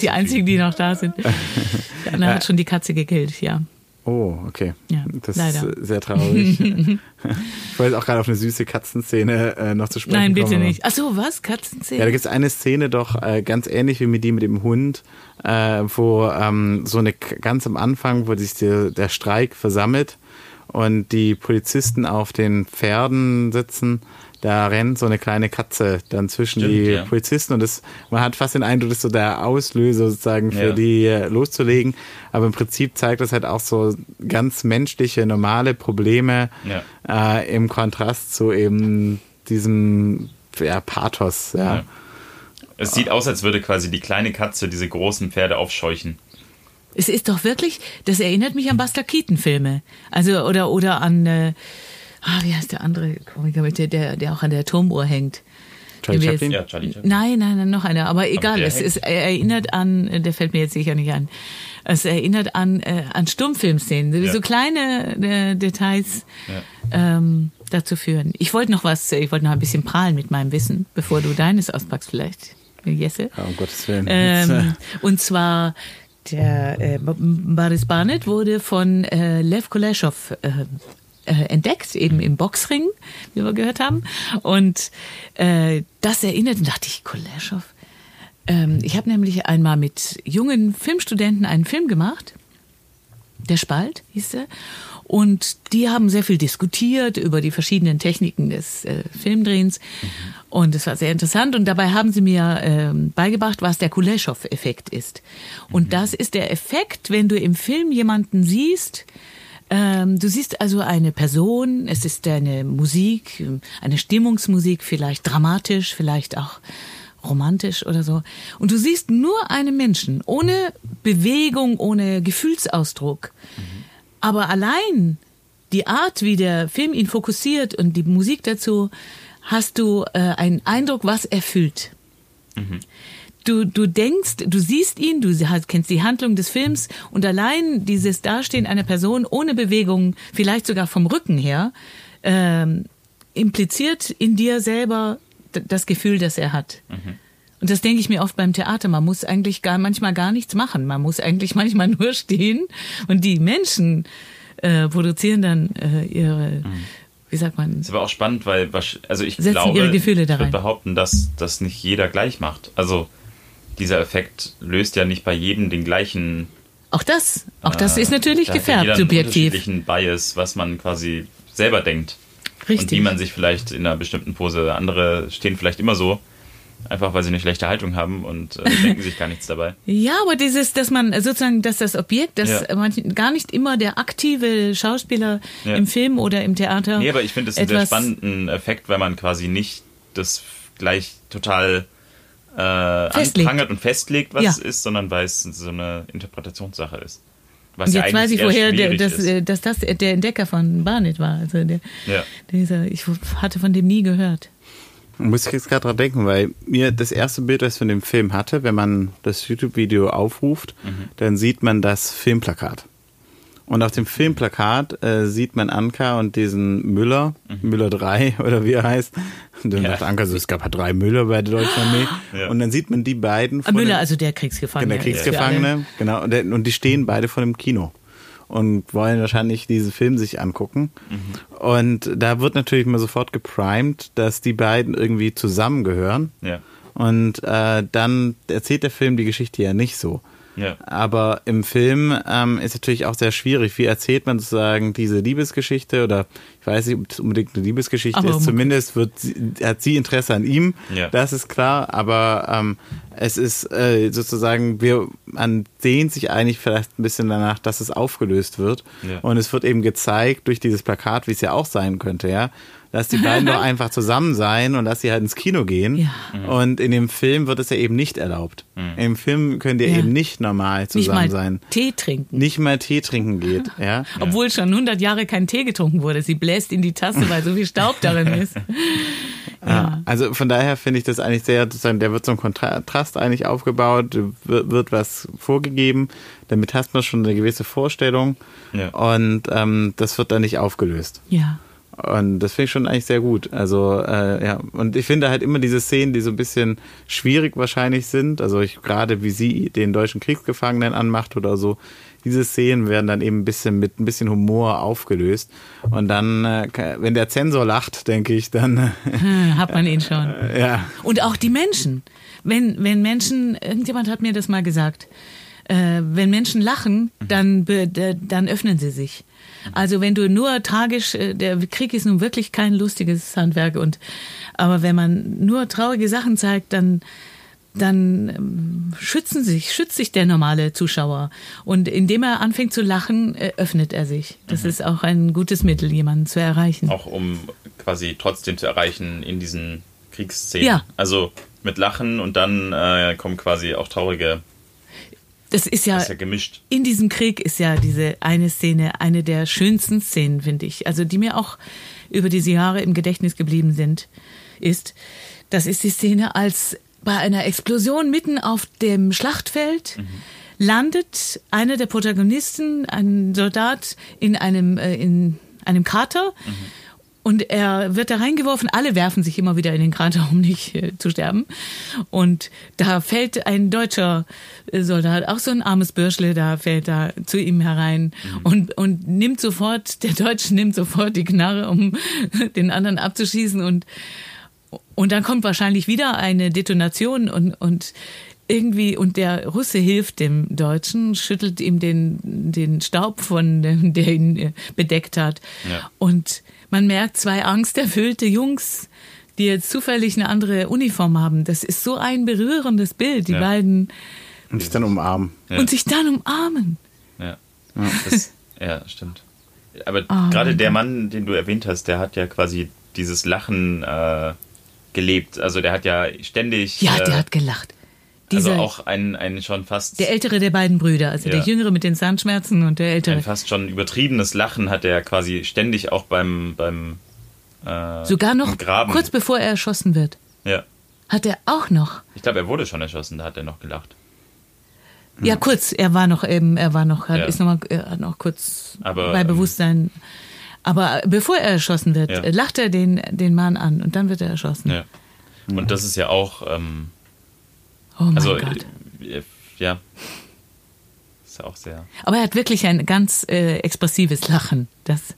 Die einzigen, die noch da sind. [laughs] Der andere hat schon die Katze gekillt, ja. Oh, okay. Ja, das leider. ist sehr traurig. [laughs] ich wollte auch gerade auf eine süße Katzenszene äh, noch zu sprechen Nein, bitte kommen, nicht. Ach so, was? Katzenzähne? Ja, da gibt es eine Szene doch äh, ganz ähnlich wie mit die mit dem Hund, äh, wo ähm, so eine ganz am Anfang, wo sich der, der Streik versammelt und die Polizisten auf den Pferden sitzen, da rennt so eine kleine Katze dann zwischen Stimmt, die ja. Polizisten und das, man hat fast den Eindruck, das ist so der Auslöser sozusagen für Ja. die äh, loszulegen. Aber im Prinzip zeigt das halt auch so ganz menschliche, normale Probleme Ja. äh, im Kontrast zu eben diesem ja, Pathos. Ja. Ja. Es sieht aus, als würde quasi die kleine Katze diese großen Pferde aufscheuchen. Es ist doch wirklich, das erinnert mich an Buster Keaton-Filme. Also, oder, oder an, äh, ah, wie heißt der andere Komiker, mit der, der, der auch an der Turmuhr hängt? Charlie Chaplin? Ja, Charlie Chaplin. Nein, nein, nein, noch einer. Aber egal, der es, es erinnert an, äh, der fällt mir jetzt sicher nicht an. Es erinnert an, äh, an Stummfilmszenen, Ja. so kleine äh, Details ähm, dazu führen. Ich wollte noch was, ich wollte noch ein bisschen prahlen mit meinem Wissen, bevor du deines auspackst vielleicht, Jesse. Ja, um Gottes Willen. Ähm, [laughs] und zwar der äh, Boris Barnett wurde von äh, Lev Kuleshov äh, äh, entdeckt, eben im Boxring, wie wir gehört haben. Und äh, das erinnert, und dachte ich, Kuleshov. Ähm, ich habe nämlich einmal mit jungen Filmstudenten einen Film gemacht. Der Spalt hieß er. Und die haben sehr viel diskutiert über die verschiedenen Techniken des äh, Filmdrehens. Und es war sehr interessant. Und dabei haben sie mir ähm, beigebracht, was der Kuleshov-Effekt ist. Und das ist der Effekt, wenn du im Film jemanden siehst, ähm, du siehst also eine Person, es ist eine Musik, eine Stimmungsmusik, vielleicht dramatisch, vielleicht auch romantisch oder so. Und du siehst nur einen Menschen, ohne Bewegung, ohne Gefühlsausdruck. Aber allein die Art, wie der Film ihn fokussiert und die Musik dazu, hast du äh, einen Eindruck, was er fühlt. Du, du denkst, du siehst ihn, du kennst die Handlung des Films und allein dieses Dastehen einer Person ohne Bewegung, vielleicht sogar vom Rücken her, ähm, impliziert in dir selber das Gefühl, das er hat. Und das denke ich mir oft beim Theater. Man muss eigentlich gar manchmal gar nichts machen. Man muss eigentlich [laughs] manchmal nur stehen und die Menschen äh, produzieren dann äh, ihre, wie sagt man, Ist aber auch spannend, weil also ich glaube, ich würde behaupten, dass das nicht jeder gleich macht. Also dieser Effekt löst ja nicht bei jedem den gleichen. auch das, auch das äh, ist natürlich da hat gefärbt, einen subjektiv. unterschiedlichen Bias, was man quasi selber denkt. Und Richtig. wie man sich vielleicht in einer bestimmten Pose. Andere stehen vielleicht immer so, einfach weil sie eine schlechte Haltung haben und äh, [laughs] denken sich gar nichts dabei. Ja, aber dieses, dass man sozusagen, dass das Objekt, dass Ja. manchen gar nicht immer der aktive Schauspieler Ja. im Film oder im Theater. Nee, aber ich finde es einen sehr spannenden Effekt, weil man quasi nicht das gleich total äh, Festlegt. anprangert und festlegt, was Ja. es ist, sondern weil es so eine Interpretationssache ist. Was Und ja jetzt weiß eigentlich ich, woher der, das, äh, dass das der Entdecker von Barnett war. Also der, Ja. dieser, ich hatte von dem nie gehört. Muss ich jetzt gerade dran denken, weil mir das erste Bild, das ich von dem Film hatte, wenn man das YouTube-Video aufruft, dann sieht man das Filmplakat. Und auf dem Filmplakat äh, sieht man Anka und diesen Müller, Müller 3 [laughs] oder wie er heißt. Und dann Ja. sagt Anka so, es gab halt drei Müller bei der deutschen Armee. Ja. Und dann sieht man die beiden Ah, von Müller, dem- also der Kriegsgefangene. der Kriegsgefangene, genau. Und, der, und die stehen beide vor dem Kino und wollen wahrscheinlich diesen Film sich angucken. Und da wird natürlich mal sofort geprimed, dass die beiden irgendwie zusammengehören. Ja. Und äh, dann erzählt der Film die Geschichte ja nicht so. Ja. Aber im Film ähm, ist natürlich auch sehr schwierig. Wie erzählt man sozusagen diese Liebesgeschichte? Oder ich weiß nicht, ob es unbedingt eine Liebesgeschichte Aber ist. um- Zumindest wird sie, hat sie Interesse an ihm. Ja. Das ist klar. Aber ähm, es ist äh, sozusagen, wir, man sehnt sich eigentlich vielleicht ein bisschen danach, dass es aufgelöst wird. Ja. Und es wird eben gezeigt durch dieses Plakat, wie es ja auch sein könnte, ja. Dass die beiden doch [laughs] einfach zusammen sein und dass sie halt ins Kino gehen. Ja. Und in dem Film wird es ja eben nicht erlaubt. Im Film könnt ihr Ja. eben nicht normal Nicht zusammen mal sein. Tee trinken. Nicht mal Tee trinken geht, ja. Obwohl schon 100 Jahre kein Tee getrunken wurde. Sie bläst in die Tasse, weil so viel Staub darin [laughs] ist. Ja. Also von daher finde ich das eigentlich sehr, der wird so ein Kontrast eigentlich aufgebaut, wird, wird was vorgegeben, damit hast man schon eine gewisse Vorstellung Ja. und ähm, das wird dann nicht aufgelöst. Ja. Und das finde ich schon eigentlich sehr gut. Also, äh, ja, und ich finde halt immer diese Szenen, die so ein bisschen schwierig wahrscheinlich sind, also ich, gerade wie sie den deutschen Kriegsgefangenen anmacht oder so, diese Szenen werden dann eben ein bisschen mit ein bisschen Humor aufgelöst. Und dann, äh, wenn der Zensor lacht, denke ich, dann, Hm, Hat man ihn schon. äh, [laughs] ja, Und auch die Menschen. Wenn, wenn Menschen, irgendjemand hat mir das mal gesagt, äh, wenn Menschen lachen, dann, be, de, dann öffnen sie sich. Also wenn du nur tragisch, äh, der Krieg ist nun wirklich kein lustiges Handwerk und aber wenn man nur traurige Sachen zeigt, dann dann ähm, schützen sich, schützt sich der normale Zuschauer. Und indem er anfängt zu lachen, öffnet er sich. Das ist auch ein gutes Mittel, jemanden zu erreichen. Auch um quasi trotzdem zu erreichen in diesen Kriegsszenen. Ja. Also mit Lachen und dann äh, kommen quasi auch traurige, Das ist ja, das ist ja gemischt. in diesem Krieg ist ja diese eine Szene eine der schönsten Szenen, finde ich. Also die mir auch über diese Jahre im Gedächtnis geblieben sind, ist, das ist die Szene, als bei einer Explosion mitten auf dem Schlachtfeld landet einer der Protagonisten, ein Soldat, in einem, äh, in einem Krater. Und er wird da reingeworfen. Alle werfen sich immer wieder in den Krater, um nicht äh, zu sterben. Und da fällt ein deutscher äh, Soldat, auch so ein armes Bürschle, da fällt da zu ihm herein und, und nimmt sofort, der Deutsche nimmt sofort die Knarre, um [laughs] den anderen abzuschießen. Und, und dann kommt wahrscheinlich wieder eine Detonation und, und irgendwie, und der Russe hilft dem Deutschen, schüttelt ihm den, den Staub von der ihn äh, bedeckt hat. Ja. Und man merkt zwei angsterfüllte Jungs, die jetzt zufällig eine andere Uniform haben. Das ist so ein berührendes Bild, die Ja. beiden. und sich dann umarmen. Ja. Und sich dann umarmen. Ja. Das, ja, stimmt. Aber Oh gerade der. Mann, den du erwähnt hast, der hat ja quasi dieses Lachen äh, gelebt. Also der hat ja ständig. Ja, äh, der hat gelacht. Also Dieser, auch ein, ein schon fast der ältere der beiden Brüder, also der Ja. jüngere mit den Zahnschmerzen und der ältere. ein fast schon übertriebenes Lachen hat er quasi ständig auch beim beim äh, Sogar noch Graben. kurz bevor er erschossen wird, Ja, hat er auch noch. ich glaube, er wurde schon erschossen. Da hat er noch gelacht. Ja, kurz. Er war noch eben, er war noch, hat, Ja. ist noch mal, er hat noch kurz Aber, bei ähm, Bewusstsein. Aber bevor er erschossen wird, Ja. lacht er den, den Mann an und dann wird er erschossen. Ja. Und das ist ja auch ähm, Oh mein also Gott. äh, ja ist ja auch sehr Aber er hat wirklich ein ganz äh, expressives Lachen. Das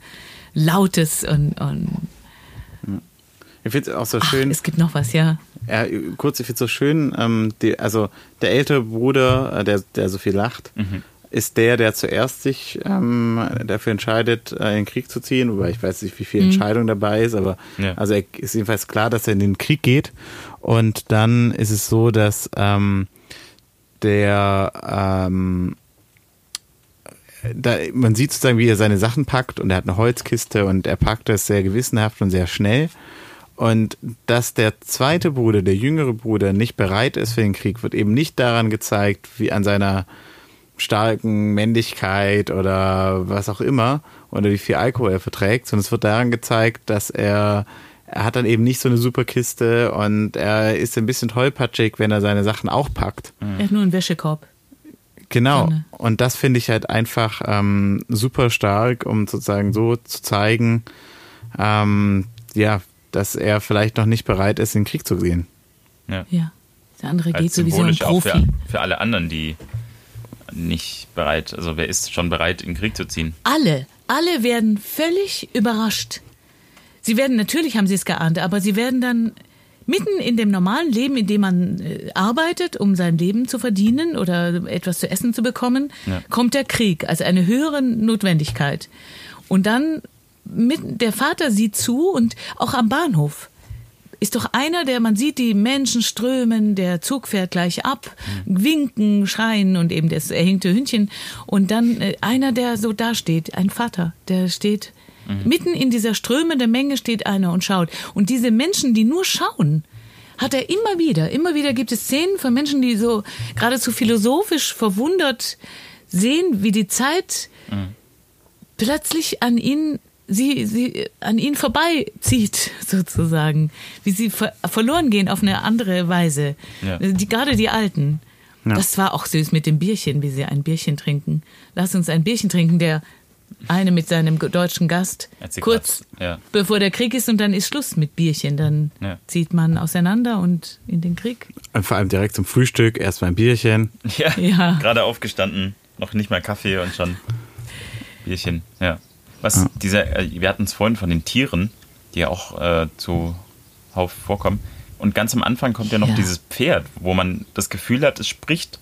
lautes und, und Ich finde es auch so ach, schön. es gibt noch was, ja. Ja, kurz, ich finde es so schön, ähm, die, also der ältere Bruder, äh, der, der so viel lacht, Mhm. ist der, der zuerst sich ähm, dafür entscheidet, äh, in den Krieg zu ziehen, wobei ich weiß nicht, wie Mhm. viel Entscheidung dabei ist, aber Ja. also er ist jedenfalls klar, dass er in den Krieg geht. Und dann ist es so, dass ähm, der ähm, da, man sieht sozusagen, wie er seine Sachen packt und er hat eine Holzkiste und er packt das sehr gewissenhaft und sehr schnell. Und dass der zweite Bruder, der jüngere Bruder, nicht bereit ist für den Krieg, wird eben nicht daran gezeigt, wie an seiner starken Männlichkeit oder was auch immer oder wie viel Alkohol er verträgt, sondern es wird daran gezeigt, dass er er hat dann eben nicht so eine super Kiste und er ist ein bisschen tollpatschig, wenn er seine Sachen auch packt. Er hat nur einen Wäschekorb. Genau. Sonne. Und das finde ich halt einfach ähm, super stark, um sozusagen so zu zeigen, ähm, ja, dass er vielleicht noch nicht bereit ist, in den Krieg zu gehen. Ja. Ja. Der andere geht Als so wie so ein symbolisch auch Profi. für, für alle anderen, die nicht bereit, also wer ist schon bereit, in den Krieg zu ziehen? Alle, alle werden völlig überrascht. Sie werden, natürlich haben sie es geahnt, aber sie werden dann mitten in dem normalen Leben, in dem man äh, arbeitet, um sein Leben zu verdienen oder etwas zu essen zu bekommen, Ja. kommt der Krieg, also eine höhere Notwendigkeit. Und dann mit, der Vater sieht zu und auch am Bahnhof ist doch einer, der man sieht, die Menschen strömen, der Zug fährt gleich ab, winken, schreien und eben das erhinkte Hündchen. Und dann äh, einer, der so dasteht, ein Vater, der steht mitten in dieser strömenden Menge steht einer und schaut. Und diese Menschen, die nur schauen, hat er immer wieder. Immer wieder gibt es Szenen von Menschen, die so geradezu philosophisch verwundert sehen, wie die Zeit plötzlich an ihn sie, sie an ihn vorbeizieht, [laughs] sozusagen. Wie sie ver verloren gehen auf eine andere Weise. Ja. Die, gerade die Alten. Ja. Das war auch süß mit dem Bierchen, wie sie ein Bierchen trinken. Lass uns ein Bierchen trinken, der eine mit seinem deutschen Gast kurz ja. bevor der Krieg ist und dann ist Schluss mit Bierchen. Dann Ja. zieht man auseinander und in den Krieg. Und vor allem direkt zum Frühstück, erstmal ein Bierchen. Ja, Ja. gerade aufgestanden, noch nicht mal Kaffee und schon Bierchen, ja. Was dieser, äh, wir hatten es vorhin von den Tieren, die ja auch äh, zuhauf vorkommen. Und ganz am Anfang kommt ja noch Ja. dieses Pferd, wo man das Gefühl hat, es spricht.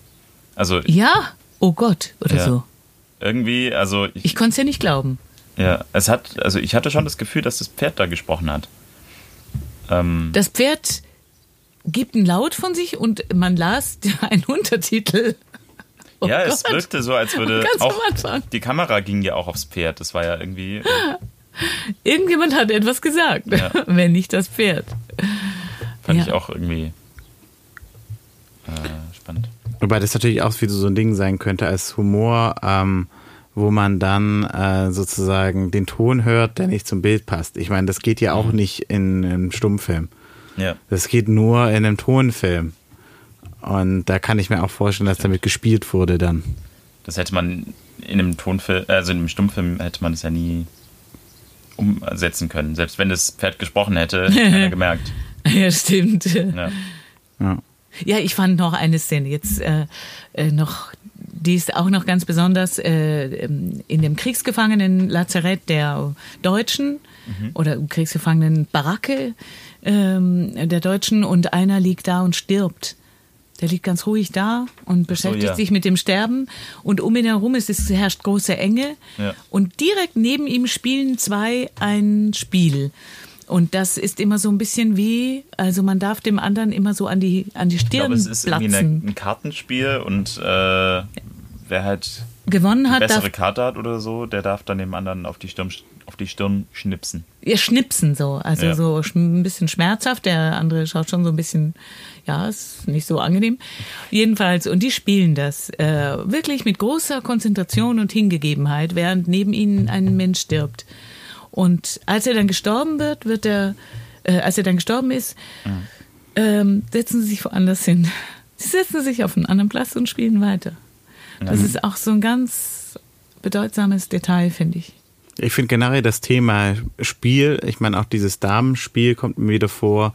Also Ja, oh Gott, oder Ja. so. Irgendwie, also ich, Ich konnte es ja nicht glauben. ja, es hat, also ich hatte schon das Gefühl, dass das Pferd da gesprochen hat. Ähm, Das Pferd gibt einen Laut von sich und man las [laughs] einen Untertitel. Oh ja, es Gott. wirkte so, als würde auch die Kamera ging ja auch aufs Pferd. Das war ja irgendwie. Äh, Irgendjemand hat etwas gesagt, Ja. [laughs] wenn nicht das Pferd. fand Ja. ich auch irgendwie äh, spannend. Wobei das natürlich auch wieder so ein Ding sein könnte als Humor, ähm, wo man dann äh, sozusagen den Ton hört, der nicht zum Bild passt. Ich meine, das geht ja auch nicht in einem Stummfilm. Ja. Das geht nur in einem Tonfilm. Und da kann ich mir auch vorstellen, dass damit gespielt wurde dann. Das hätte man in einem Tonfilm, also in einem Stummfilm hätte man das ja nie umsetzen können. Selbst wenn das Pferd gesprochen hätte, hätte keiner [laughs] gemerkt. Ja, stimmt. Ja. Ja. Ja, ich fand noch eine Szene jetzt äh, äh, noch, die ist auch noch ganz besonders äh, ähm, in dem Kriegsgefangenen Lazarett der Deutschen oder im Kriegsgefangenen Baracke ähm, der Deutschen und einer liegt da und stirbt. Der liegt ganz ruhig da und beschäftigt ja. sich mit dem Sterben und um ihn herum ist es herrscht große Enge Ja. und direkt neben ihm spielen zwei ein Spiel. Und das ist immer so ein bisschen wie, also man darf dem anderen immer so an die, an die Ich Stirn glaube, es ist irgendwie platzen. ein Kartenspiel und äh, wer halt Gewonnen eine hat, bessere Karte hat oder so, der darf dann dem anderen auf die Stirn, auf die Stirn schnipsen. ihr schnipsen so, also Ja. so ein bisschen schmerzhaft. Der andere schaut schon so ein bisschen, ja, ist nicht so angenehm. Jedenfalls, und die spielen das äh, wirklich mit großer Konzentration und Hingegebenheit, während neben ihnen ein Mensch stirbt. Und als er dann gestorben wird, wird er, äh, als er dann gestorben ist, ähm, setzen sie sich woanders hin. [laughs] Sie setzen sich auf einen anderen Platz und spielen weiter. Das ist auch so ein ganz bedeutsames Detail, finde ich. Ich finde generell das Thema Spiel, ich meine auch dieses Damenspiel kommt mir wieder vor.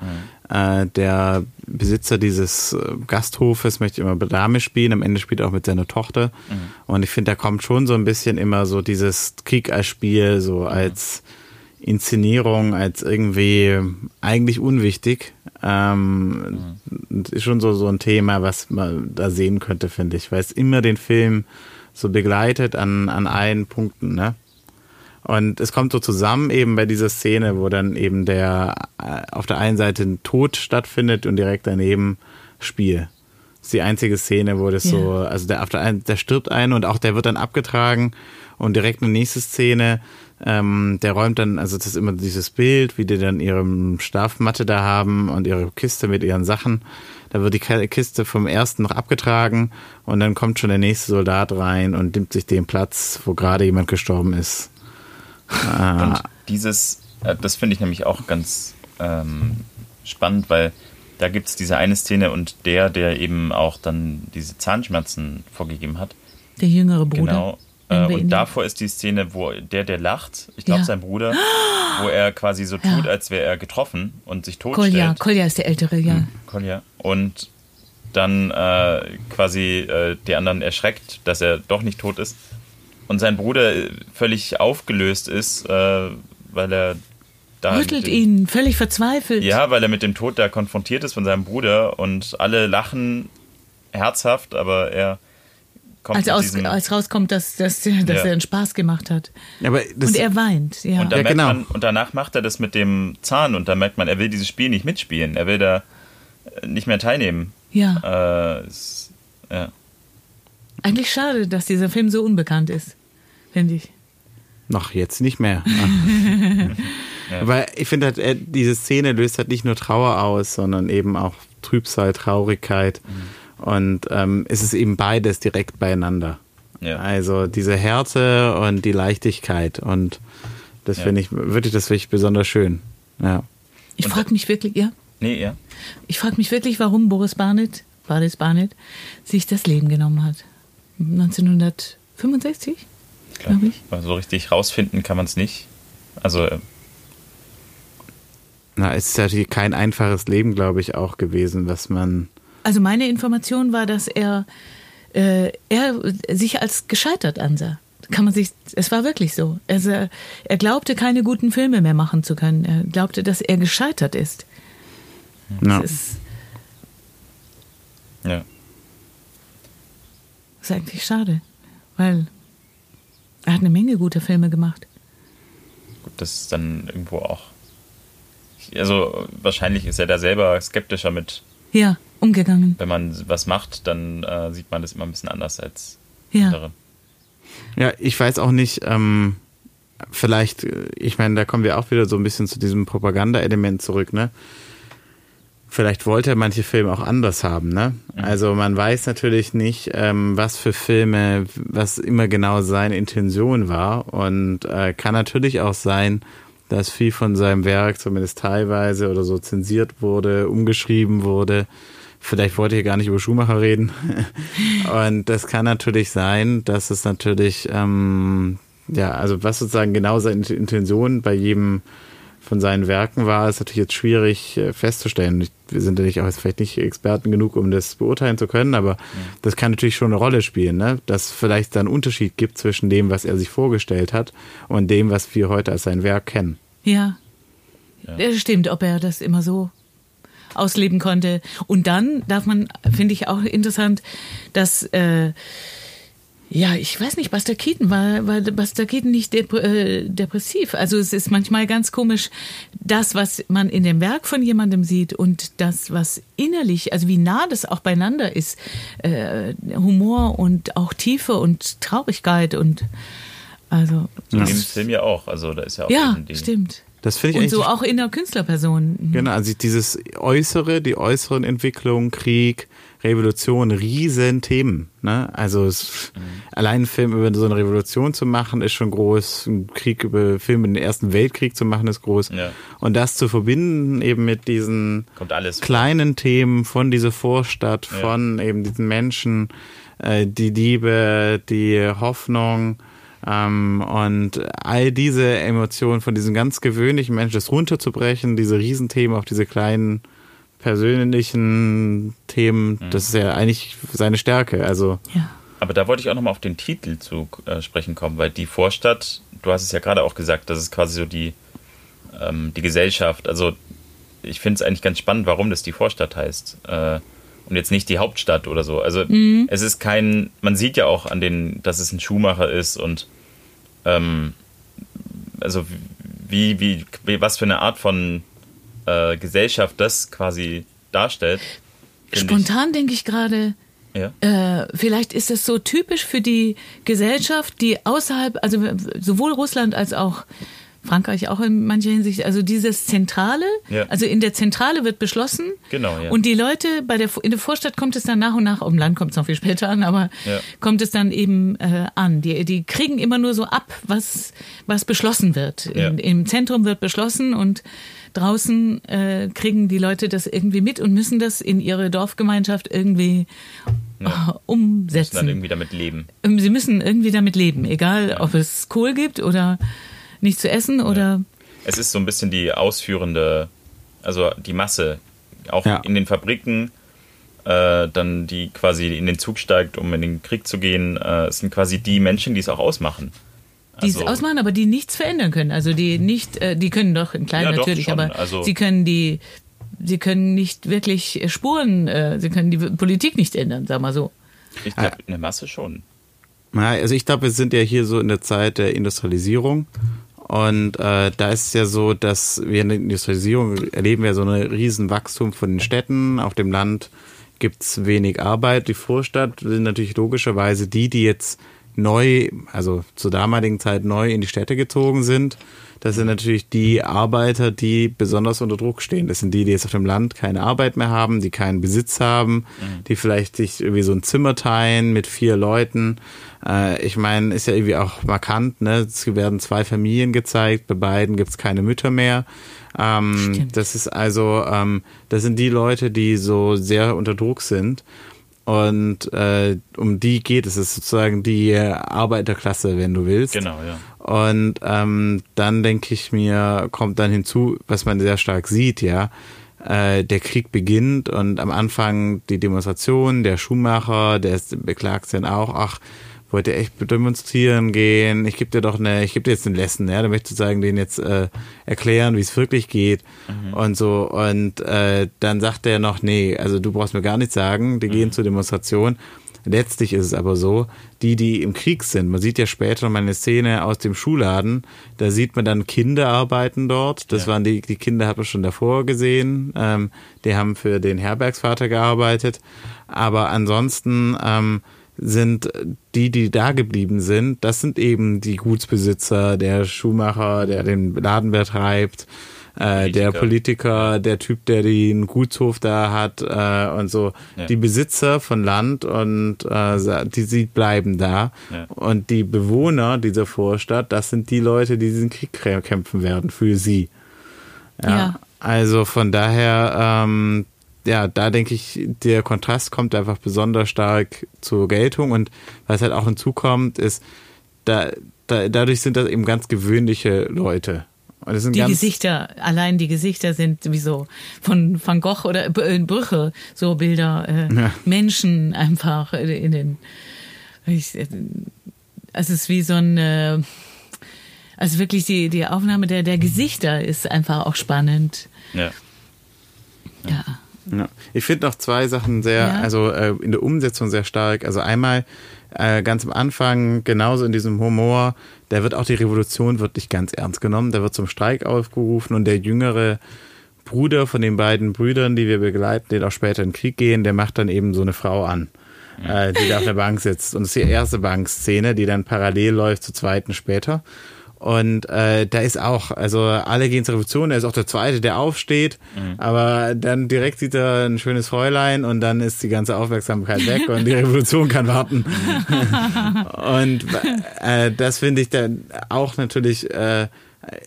Äh, der Besitzer dieses äh, Gasthofes möchte immer Dame spielen, am Ende spielt er auch mit seiner Tochter. Und ich finde, da kommt schon so ein bisschen immer so dieses Krieg als Spiel, so als Inszenierung, als irgendwie eigentlich unwichtig. Ähm, Ist schon so, so ein Thema, was man da sehen könnte, finde ich, weil es immer den Film so begleitet an, an allen Punkten, ne? Und es kommt so zusammen eben bei dieser Szene, wo dann eben der äh, auf der einen Seite ein Tod stattfindet und direkt daneben Spiel. ist die einzige Szene, wo das Ja. so, also der, der, der stirbt ein und auch der wird dann abgetragen und direkt eine nächste Szene, ähm, der räumt dann, also das ist immer dieses Bild, wie die dann ihre Schlafmatte da haben und ihre Kiste mit ihren Sachen. Da wird die Kiste vom ersten noch abgetragen und dann kommt schon der nächste Soldat rein und nimmt sich den Platz, wo gerade jemand gestorben ist. Ah, Und dieses, äh, das finde ich nämlich auch ganz ähm, spannend, weil da gibt es diese eine Szene und der, der eben auch dann diese Zahnschmerzen vorgegeben hat, Der jüngere Bruder. genau. Äh, und davor ist die Szene, wo der, der lacht, ich glaube Ja. sein Bruder, [gasps] wo er quasi so Ja. tut, als wäre er getroffen und sich Kolja, totstellt. Kolja ist der Ältere, ja. Kolja. Und dann äh, quasi äh, die anderen erschreckt, dass er doch nicht tot ist. Und sein Bruder äh, völlig aufgelöst ist, äh, weil er da. Rüttelt dem- ihn, völlig verzweifelt. Ja, weil er mit dem Tod da konfrontiert ist von seinem Bruder und alle lachen herzhaft, aber er kommt Als, aus, als rauskommt, dass, dass, dass Ja. er einen Spaß gemacht hat. aber Und er weint, ja. und, da Ja, merkt genau. man, und danach macht er das mit dem Zahn und da merkt man, er will dieses Spiel nicht mitspielen. Er will da äh, nicht mehr teilnehmen. ja. Äh, es, ja. Eigentlich schade, dass dieser Film so unbekannt ist, finde ich. Noch jetzt nicht mehr. [laughs] Weil ich finde halt, äh, diese Szene löst halt nicht nur Trauer aus, sondern eben auch Trübsal, Traurigkeit. Und ähm, es ist eben beides direkt beieinander. Ja. Also diese Härte und die Leichtigkeit. Und das Ja. finde ich wirklich, das finde ich besonders schön. Ja. Ich frage mich wirklich, ja, Nee, ja. ich frage mich wirklich, warum Boris Barnett, Boris Barnett, sich das Leben genommen hat. 1965, glaube ich. Weil so richtig rausfinden kann man es nicht. Also, äh, Na, es ist natürlich kein einfaches Leben, glaube ich, auch gewesen, was man. Also meine Information war, dass er, äh, er sich als gescheitert ansah. Kann man sich, es war wirklich so. Also, er glaubte, keine guten Filme mehr machen zu können. Er glaubte, dass er gescheitert ist. Ja. Das ist, ja. ist eigentlich schade, weil er hat eine Menge guter Filme gemacht. Gut, das ist dann irgendwo auch. Also, wahrscheinlich ist er da selber skeptischer mit, Ja, umgegangen. wenn man was macht, dann äh, sieht man das immer ein bisschen anders als Ja. andere. Ja, ich weiß auch nicht, ähm, vielleicht, äh, ich meine, da kommen wir auch wieder so ein bisschen zu diesem Propaganda-Element zurück, ne? Vielleicht wollte er manche Filme auch anders haben, ne? Also man weiß natürlich nicht, ähm, was für Filme, was immer genau seine Intention war. Und äh, kann natürlich auch sein, dass viel von seinem Werk, zumindest teilweise oder so, zensiert wurde, umgeschrieben wurde. Vielleicht wollte ich gar nicht über Schumacher reden. [laughs] Und das kann natürlich sein, dass es natürlich, ähm, ja, also was sozusagen genau seine Intention bei jedem von seinen Werken war, ist natürlich jetzt schwierig äh, festzustellen. Wir sind ja nicht auch jetzt vielleicht nicht Experten genug, um das beurteilen zu können, aber das kann natürlich schon eine Rolle spielen, ne? dass vielleicht da einen Unterschied gibt zwischen dem, was er sich vorgestellt hat und dem, was wir heute als sein Werk kennen. Ja. Ja. Das stimmt, ob er das immer so ausleben konnte. Und dann darf man, finde ich auch interessant, dass, äh, ja, ich weiß nicht, Buster Keaton war, war Buster Keaton nicht dep äh, depressiv. Also es ist manchmal ganz komisch, das, was man in dem Werk von jemandem sieht und das, was innerlich, also wie nah das auch beieinander ist, äh, Humor und auch Tiefe und Traurigkeit und also So in Ja. dem Film ja auch. Also, da ist ja auch ja, stimmt. Das finde ich Und so auch in der Künstlerperson. Genau, also dieses Äußere, die äußeren Entwicklungen, Krieg, Revolution, riesen Themen. Ne? Also es, allein ein Film über so eine Revolution zu machen, ist schon groß. Ein Krieg über Film in den Ersten Weltkrieg zu machen, ist groß. Ja. Und das zu verbinden eben mit diesen kleinen Themen von dieser Vorstadt, Ja. von eben diesen Menschen, äh, die Liebe, die Hoffnung ähm, und all diese Emotionen von diesen ganz gewöhnlichen Menschen, das runterzubrechen, diese Riesenthemen auf diese kleinen persönlichen Themen, Mhm. das ist ja eigentlich seine Stärke. Also Ja. Aber da wollte ich auch nochmal auf den Titel zu äh, sprechen kommen, weil die Vorstadt, du hast es ja gerade auch gesagt, das ist quasi so die, ähm, die Gesellschaft. Also ich finde es eigentlich ganz spannend, warum das die Vorstadt heißt. Äh, und jetzt nicht die Hauptstadt oder so. Also es ist kein, man sieht ja auch an den, dass es ein Schuhmacher ist und ähm, also wie, wie, wie, was für eine Art von äh, Gesellschaft das quasi darstellt. Spontan denke ich gerade, Ja. äh, vielleicht ist es so typisch für die Gesellschaft, die außerhalb, also sowohl Russland als auch Frankreich auch in mancher Hinsicht, also dieses Zentrale, Ja. also in der Zentrale wird beschlossen Genau, ja. und die Leute bei der in der Vorstadt kommt es dann nach und nach, auf dem Land kommt es noch viel später an, aber Ja. kommt es dann eben äh, an. Die, die kriegen immer nur so ab, was was beschlossen wird. In, Im Zentrum wird beschlossen und draußen äh, kriegen die Leute das irgendwie mit und müssen das in ihre Dorfgemeinschaft irgendwie Ja. äh, Müssen umsetzen. dann irgendwie damit leben. Ähm, Sie müssen irgendwie damit leben, egal ob es Kohl gibt oder nicht zu essen oder Es ist so ein bisschen die ausführende, also die Masse, auch Ja. in den Fabriken, äh, dann die quasi in den Zug steigt, um in den Krieg zu gehen, äh, es sind quasi die Menschen, die es auch ausmachen. Die es Also- ausmachen, aber die nichts verändern können. Also die nicht, äh, die können doch in klein Ja, doch, natürlich, schon. aber Also- sie können die, sie können nicht wirklich Spuren, äh, sie können die Politik nicht ändern, sag mal so. Ich glaube, eine Masse schon. Ja, also ich glaube, wir sind ja hier so in der Zeit der Industrialisierung. Und äh, da ist es ja so, dass wir in der Industrialisierung erleben wir so ein riesen Wachstum von den Städten. Auf dem Land gibt's wenig Arbeit. Die Vorstadt sind natürlich logischerweise die, die jetzt neu, also zur damaligen Zeit neu in die Städte gezogen sind. Das sind natürlich die Arbeiter, die besonders unter Druck stehen. Das sind die, die jetzt auf dem Land keine Arbeit mehr haben, die keinen Besitz haben, die vielleicht sich irgendwie so ein Zimmer teilen mit vier Leuten. Äh, ich meine, ist ja irgendwie auch markant, ne? Es werden zwei Familien gezeigt, bei beiden gibt's keine Mütter mehr. Ähm, das ist also, ähm, das sind die Leute, die so sehr unter Druck sind. Und äh, um die geht es. Es ist sozusagen die Arbeiterklasse, wenn du willst. Genau, ja. Und ähm, dann denke ich mir, kommt dann hinzu, was man sehr stark sieht, ja. Äh, der Krieg beginnt und am Anfang die Demonstration, der Schuhmacher, der ist- beklagt dann auch, ach, wollt ihr echt demonstrieren gehen? Ich gebe dir doch eine, ich gebe dir jetzt eine Lesson, ja, da möchte ich sozusagen denen jetzt äh, erklären, wie es wirklich geht und so. Und äh, dann sagt er noch, nee, also du brauchst mir gar nichts sagen, die gehen zur Demonstration. Letztlich ist es aber so, die, die im Krieg sind, man sieht ja später noch mal eine Szene aus dem Schuhladen, da sieht man dann Kinder arbeiten dort. Das Ja. waren die, die Kinder hat man schon davor gesehen. Ähm, die haben für den Herbergsvater gearbeitet. Aber ansonsten ähm, sind die, die da geblieben sind, das sind eben die Gutsbesitzer, der Schuhmacher, der den Laden betreibt, äh, der Politiker. Der Typ, der den Gutshof da hat äh, und so. Ja. Die Besitzer von Land und äh, die, die bleiben da. Ja. Und die Bewohner dieser Vorstadt, das sind die Leute, die diesen Krieg kämpfen werden für sie. Ja. Also von daher, ähm, ja, da denke ich, der Kontrast kommt einfach besonders stark zur Geltung und was halt auch hinzukommt, ist, da, da, dadurch sind das eben ganz gewöhnliche Leute. Und das sind Die ganz, Gesichter, allein die Gesichter sind wie so von Van Gogh oder äh, Brüche, so Bilder, äh, Ja. Menschen einfach in den. Ich, äh, es ist wie so ein. Äh, also wirklich die, die Aufnahme der, der Gesichter ist einfach auch spannend. Ja. Ja. Ja. Ich finde noch zwei Sachen sehr, Ja. also äh, in der Umsetzung sehr stark. Also einmal äh, ganz am Anfang, genauso in diesem Humor, da wird auch die Revolution wirklich ganz ernst genommen. Da wird zum Streik aufgerufen und der jüngere Bruder von den beiden Brüdern, die wir begleiten, die auch später in den Krieg gehen, der macht dann eben so eine Frau an, äh, die da auf der Bank sitzt. Und das ist die erste Bankszene, die dann parallel läuft zur zweiten später. Und äh, da ist auch, also alle gehen zur Revolution, er ist auch der Zweite, der aufsteht, aber dann direkt sieht er ein schönes Fräulein und dann ist die ganze Aufmerksamkeit weg und die Revolution kann warten. [laughs] und äh, das finde ich dann auch natürlich, äh,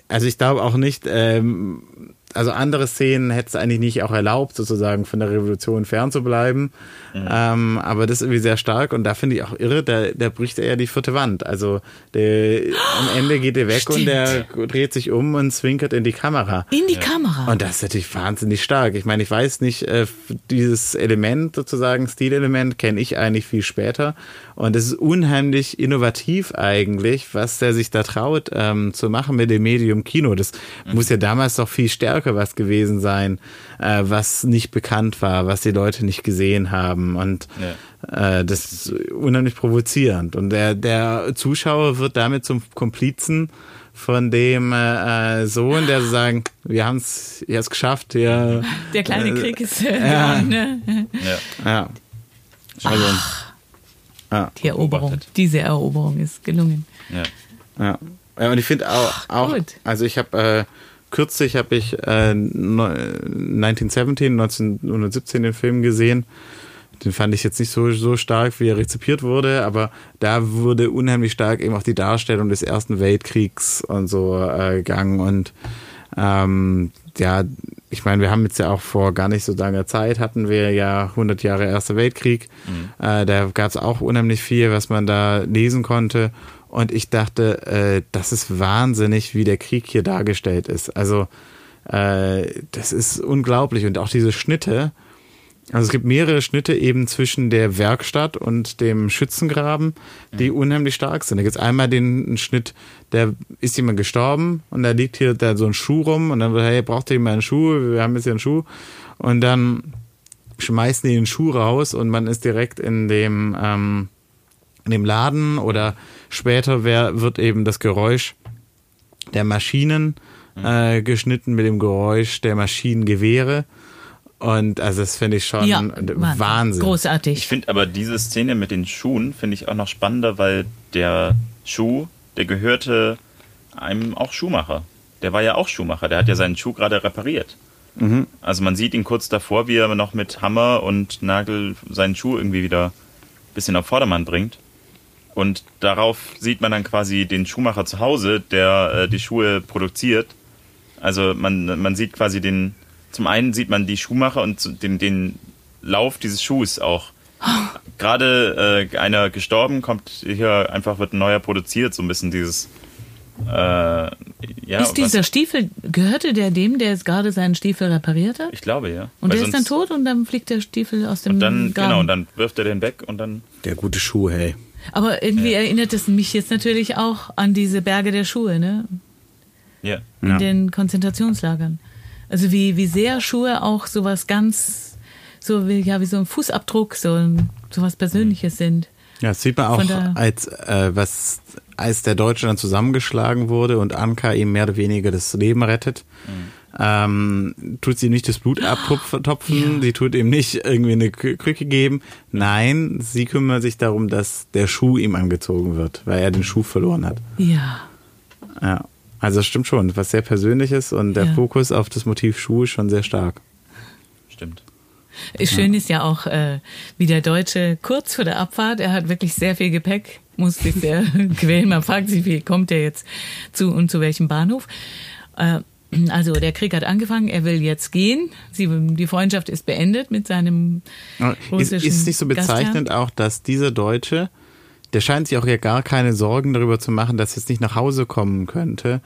also ich glaube auch nicht, ähm, also andere Szenen hätte es eigentlich nicht auch erlaubt, sozusagen von der Revolution fernzubleiben. Ähm, aber das ist irgendwie sehr stark und da finde ich auch irre, da, da bricht er ja die vierte Wand. Also der, am Ende geht er weg Stimmt. und der dreht sich um und zwinkert in die Kamera. In die Kamera. Und das ist natürlich wahnsinnig stark. Ich meine, ich weiß nicht, äh, dieses Element sozusagen, Stilelement, kenne ich eigentlich viel später. Und es ist unheimlich innovativ eigentlich, was der sich da traut ähm, zu machen mit dem Medium Kino. Das muss ja damals doch viel stärker was gewesen sein, äh, was nicht bekannt war, was die Leute nicht gesehen haben. Und äh, das ist unheimlich provozierend. Und der, der Zuschauer wird damit zum Komplizen von dem äh, Sohn, der so sagen, wir haben es jetzt geschafft. Wir, Der kleine äh, Krieg ist äh, ja. ne? Ja. Ja. Also, ja. Die Eroberung, Beobachtet. diese Eroberung ist gelungen. Ja. Ja. ja, und ich finde auch, auch also ich habe äh, kürzlich habe ich äh, no- 1917, 1917 den Film gesehen. Den fand ich jetzt nicht so, so stark, wie er rezipiert wurde, aber da wurde unheimlich stark eben auch die Darstellung des Ersten Weltkriegs und so äh, gegangen. Und ähm, ja, ich meine, wir haben jetzt ja auch vor gar nicht so langer Zeit, hatten wir ja 100 Jahre Erster Weltkrieg. Äh, da gab es auch unheimlich viel, was man da lesen konnte. Und ich dachte, äh, das ist wahnsinnig, wie der Krieg hier dargestellt ist. Also äh, das ist unglaublich. Und auch diese Schnitte, also es gibt mehrere Schnitte eben zwischen der Werkstatt und dem Schützengraben, die unheimlich stark sind. Da gibt es einmal den Schnitt, da ist jemand gestorben und da liegt hier da so ein Schuh rum und dann wird, hey, braucht ihr jemand einen Schuh? Wir haben jetzt hier einen Schuh. Und dann schmeißen die den Schuh raus und man ist direkt in dem, ähm, in dem Laden oder später wär, wird eben das Geräusch der Maschinen äh, geschnitten mit dem Geräusch der Maschinengewehre. Und also das finde ich schon Ja, Wahnsinn. Ich Großartig. finde aber diese Szene mit den Schuhen finde ich auch noch spannender, weil der Schuh, der gehörte einem auch Schuhmacher. Der war ja auch Schuhmacher, der hat ja seinen Schuh gerade repariert. Mhm. Also man sieht ihn kurz davor, wie er noch mit Hammer und Nagel seinen Schuh irgendwie wieder ein bisschen auf Vordermann bringt. Und darauf sieht man dann quasi den Schuhmacher zu Hause, der äh, die Schuhe produziert. Also man, man sieht quasi den, zum einen sieht man die Schuhmacher und den, den Lauf dieses Schuhs auch. [gasps] Gerade äh, einer gestorben, kommt hier einfach, wird ein neuer produziert, so ein bisschen dieses äh, ja, ist dieser was, Stiefel, gehörte der dem, der jetzt gerade seinen Stiefel repariert hat? ich glaube, ja. Und Weil der ist dann tot und dann fliegt der Stiefel aus dem Und dann, Graben. genau, und dann wirft er den weg und dann. Der gute Schuh, hey. Aber irgendwie erinnert es mich jetzt natürlich auch an diese Berge der Schuhe, ne? Ja. In Ja. den Konzentrationslagern. Also wie, wie sehr Schuhe auch sowas ganz, so wie, ja, wie so ein Fußabdruck, so, ein- so was Persönliches sind. Ja, das sieht man auch, als, äh, was, als der Deutsche dann zusammengeschlagen wurde und Anka ihm mehr oder weniger das Leben rettet, ähm, tut sie nicht das Blut abtupfen, Ja. sie tut ihm nicht irgendwie eine Krücke geben. Nein, sie kümmert sich darum, dass der Schuh ihm angezogen wird, weil er den Schuh verloren hat. Ja. Ja. Also es stimmt schon, was sehr Persönliches und der Ja. Fokus auf das Motiv Schuh ist schon sehr stark. Stimmt. Schön ist ja auch, äh, wie der Deutsche kurz vor der Abfahrt, er hat wirklich sehr viel Gepäck, muss sich sehr [laughs] quälen. Man fragt sich, wie kommt er jetzt zu und zu welchem Bahnhof? Äh, also der Krieg hat angefangen, er will jetzt gehen. Sie, die Freundschaft ist beendet mit seinem Ist, russischen ist nicht so Gastherrn. bezeichnend auch, dass dieser Deutsche, der scheint sich auch ja gar keine Sorgen darüber zu machen, dass er jetzt nicht nach Hause kommen könnte,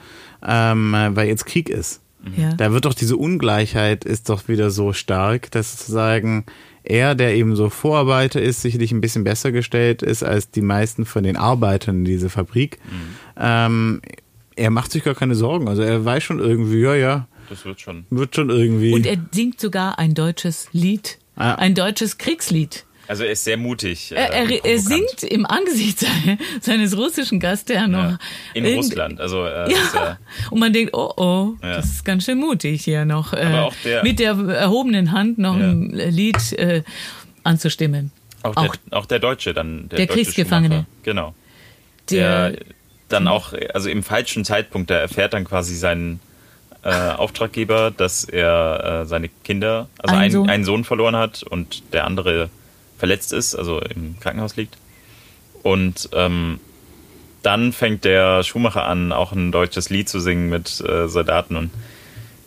ähm, weil jetzt Krieg ist. Ja. Da wird doch diese Ungleichheit ist doch wieder so stark, dass sozusagen er, der eben so Vorarbeiter ist, sicherlich ein bisschen besser gestellt ist als die meisten von den Arbeitern in dieser Fabrik. Ähm, er macht sich gar keine Sorgen. Also er weiß schon irgendwie, ja, ja, Das wird schon. wird schon irgendwie. Und er singt sogar ein deutsches Lied, Ah. ein deutsches Kriegslied. Also er ist sehr mutig. Er, äh, er, er provokant. singt im Angesicht seine, seines russischen Gastherrn noch. ja. in irgend- Russland. Also äh, Ja. ja, Und man denkt, oh oh, Ja. das ist ganz schön mutig hier noch äh, Aber auch der- mit der erhobenen Hand noch Ja. ein Lied äh, anzustimmen. auch, Auch der, auch der Deutsche dann. Der, Der deutsche Kriegsgefangene. Genau. Der, Der dann auch, also im falschen Zeitpunkt, da erfährt dann quasi sein äh, Auftraggeber, dass er äh, seine Kinder, also Ein einen, Sohn. einen Sohn verloren hat und der andere verletzt ist, also im Krankenhaus liegt. Und ähm, dann fängt der Schuhmacher an, auch ein deutsches Lied zu singen mit äh, Soldaten und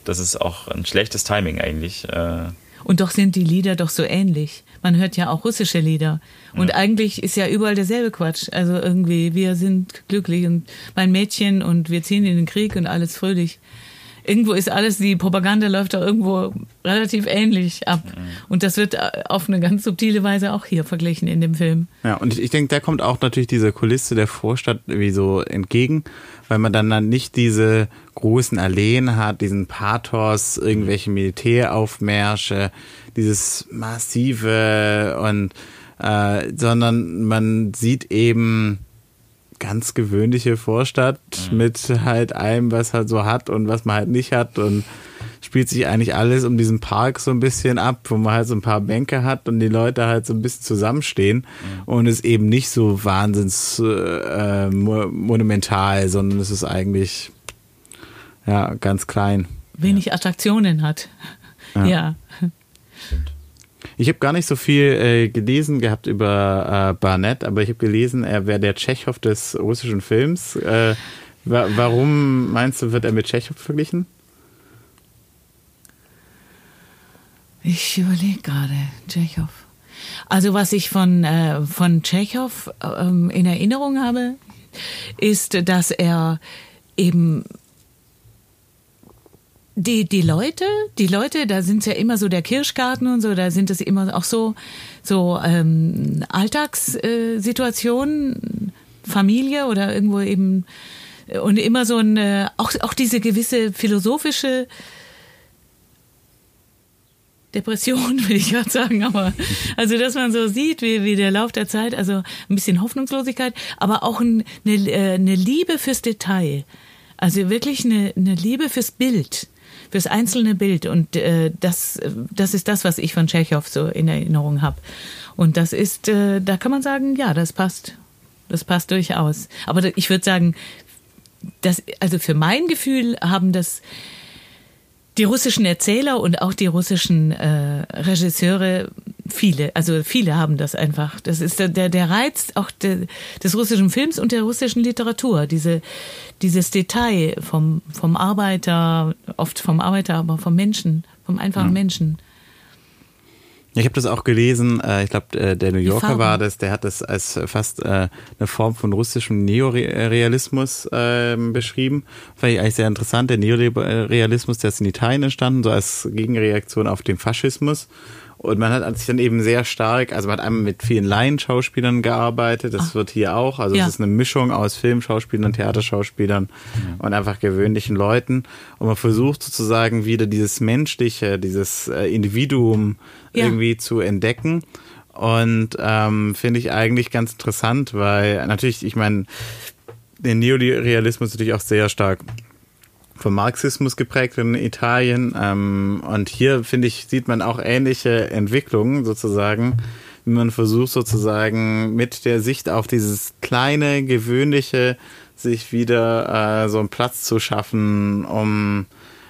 das ist auch ein schlechtes Timing eigentlich. Äh, und doch sind die Lieder doch so ähnlich. Man hört ja auch russische Lieder. Und eigentlich ist ja überall derselbe Quatsch. Also irgendwie, wir sind glücklich und mein Mädchen und wir ziehen in den Krieg und alles fröhlich. Irgendwo ist alles, die Propaganda läuft doch irgendwo relativ ähnlich ab. Und das wird äh, auf eine ganz subtile Weise auch hier verglichen in dem Film. Ja, und ich, ich denke, da kommt auch natürlich diese Kulisse der Vorstadt irgendwie so entgegen, weil man dann, dann nicht diese großen Alleen hat, diesen Pathos, irgendwelche Militäraufmärsche, dieses massive und äh, sondern man sieht eben ganz gewöhnliche Vorstadt mhm. mit halt allem, was halt so hat und was man halt nicht hat und spielt sich eigentlich alles um diesen Park so ein bisschen ab, wo man halt so ein paar Bänke hat und die Leute halt so ein bisschen zusammenstehen mhm. und es eben nicht so wahnsinns äh, monumental, sondern es ist eigentlich ja ganz klein. Wenig ja. Attraktionen hat. ja. ja. Ich habe gar nicht so viel äh, gelesen gehabt über äh, Barnett, aber ich habe gelesen, er wäre der Tschechow des russischen Films. Äh, wa warum meinst du, wird er mit Tschechow verglichen? Ich überlege gerade, Tschechow. Also was ich von, äh, von Tschechow ähm, in Erinnerung habe, ist, dass er eben die, die Leute, die Leute, da sind es ja immer so der Kirschgarten und so, da sind es immer auch so, so ähm, Alltagssituationen, Familie oder irgendwo eben und immer so ein, auch, auch diese gewisse philosophische Depression, [laughs] will ich gerade sagen, aber also dass man so sieht, wie, wie der Lauf der Zeit, also ein bisschen Hoffnungslosigkeit, aber auch ein, eine, äh, eine Liebe fürs Detail. Also wirklich eine, eine Liebe fürs Bild, fürs einzelne Bild. Und äh, das, das ist das, was ich von Tschechow so in Erinnerung habe. Und das ist, äh, da kann man sagen, ja, das passt. Das passt durchaus. Aber ich würde sagen, das, also für mein Gefühl haben das die russischen Erzähler und auch die russischen äh, Regisseure, viele, also viele haben das einfach. Das ist der, der Reiz auch de, des russischen Films und der russischen Literatur. Diese, dieses Detail vom, vom Arbeiter, oft vom Arbeiter, aber vom Menschen, vom einfachen ja. Menschen. Ich habe das auch gelesen, äh, ich glaube, äh, der New Yorker war das, der hat das als fast äh, eine Form von russischem Neorealismus ähm, beschrieben. Fand ich eigentlich sehr interessant. Der Neorealismus, der ist in Italien entstanden, so als Gegenreaktion auf den Faschismus. Und man hat sich dann eben sehr stark, also man hat einmal mit vielen Laienschauspielern gearbeitet, das Ach. wird hier auch, also ja. es ist eine Mischung aus Filmschauspielern, Theaterschauspielern ja. und einfach gewöhnlichen Leuten. Und man versucht sozusagen wieder dieses Menschliche, dieses äh, Individuum ja. irgendwie zu entdecken. Und ähm, finde ich eigentlich ganz interessant, weil natürlich, ich meine, der Neorealismus ist natürlich auch sehr stark vom Marxismus geprägt in Italien. Ähm, und hier, finde ich, sieht man auch ähnliche Entwicklungen sozusagen, wie man versucht sozusagen mit der Sicht auf dieses kleine, gewöhnliche sich wieder äh, so einen Platz zu schaffen, um,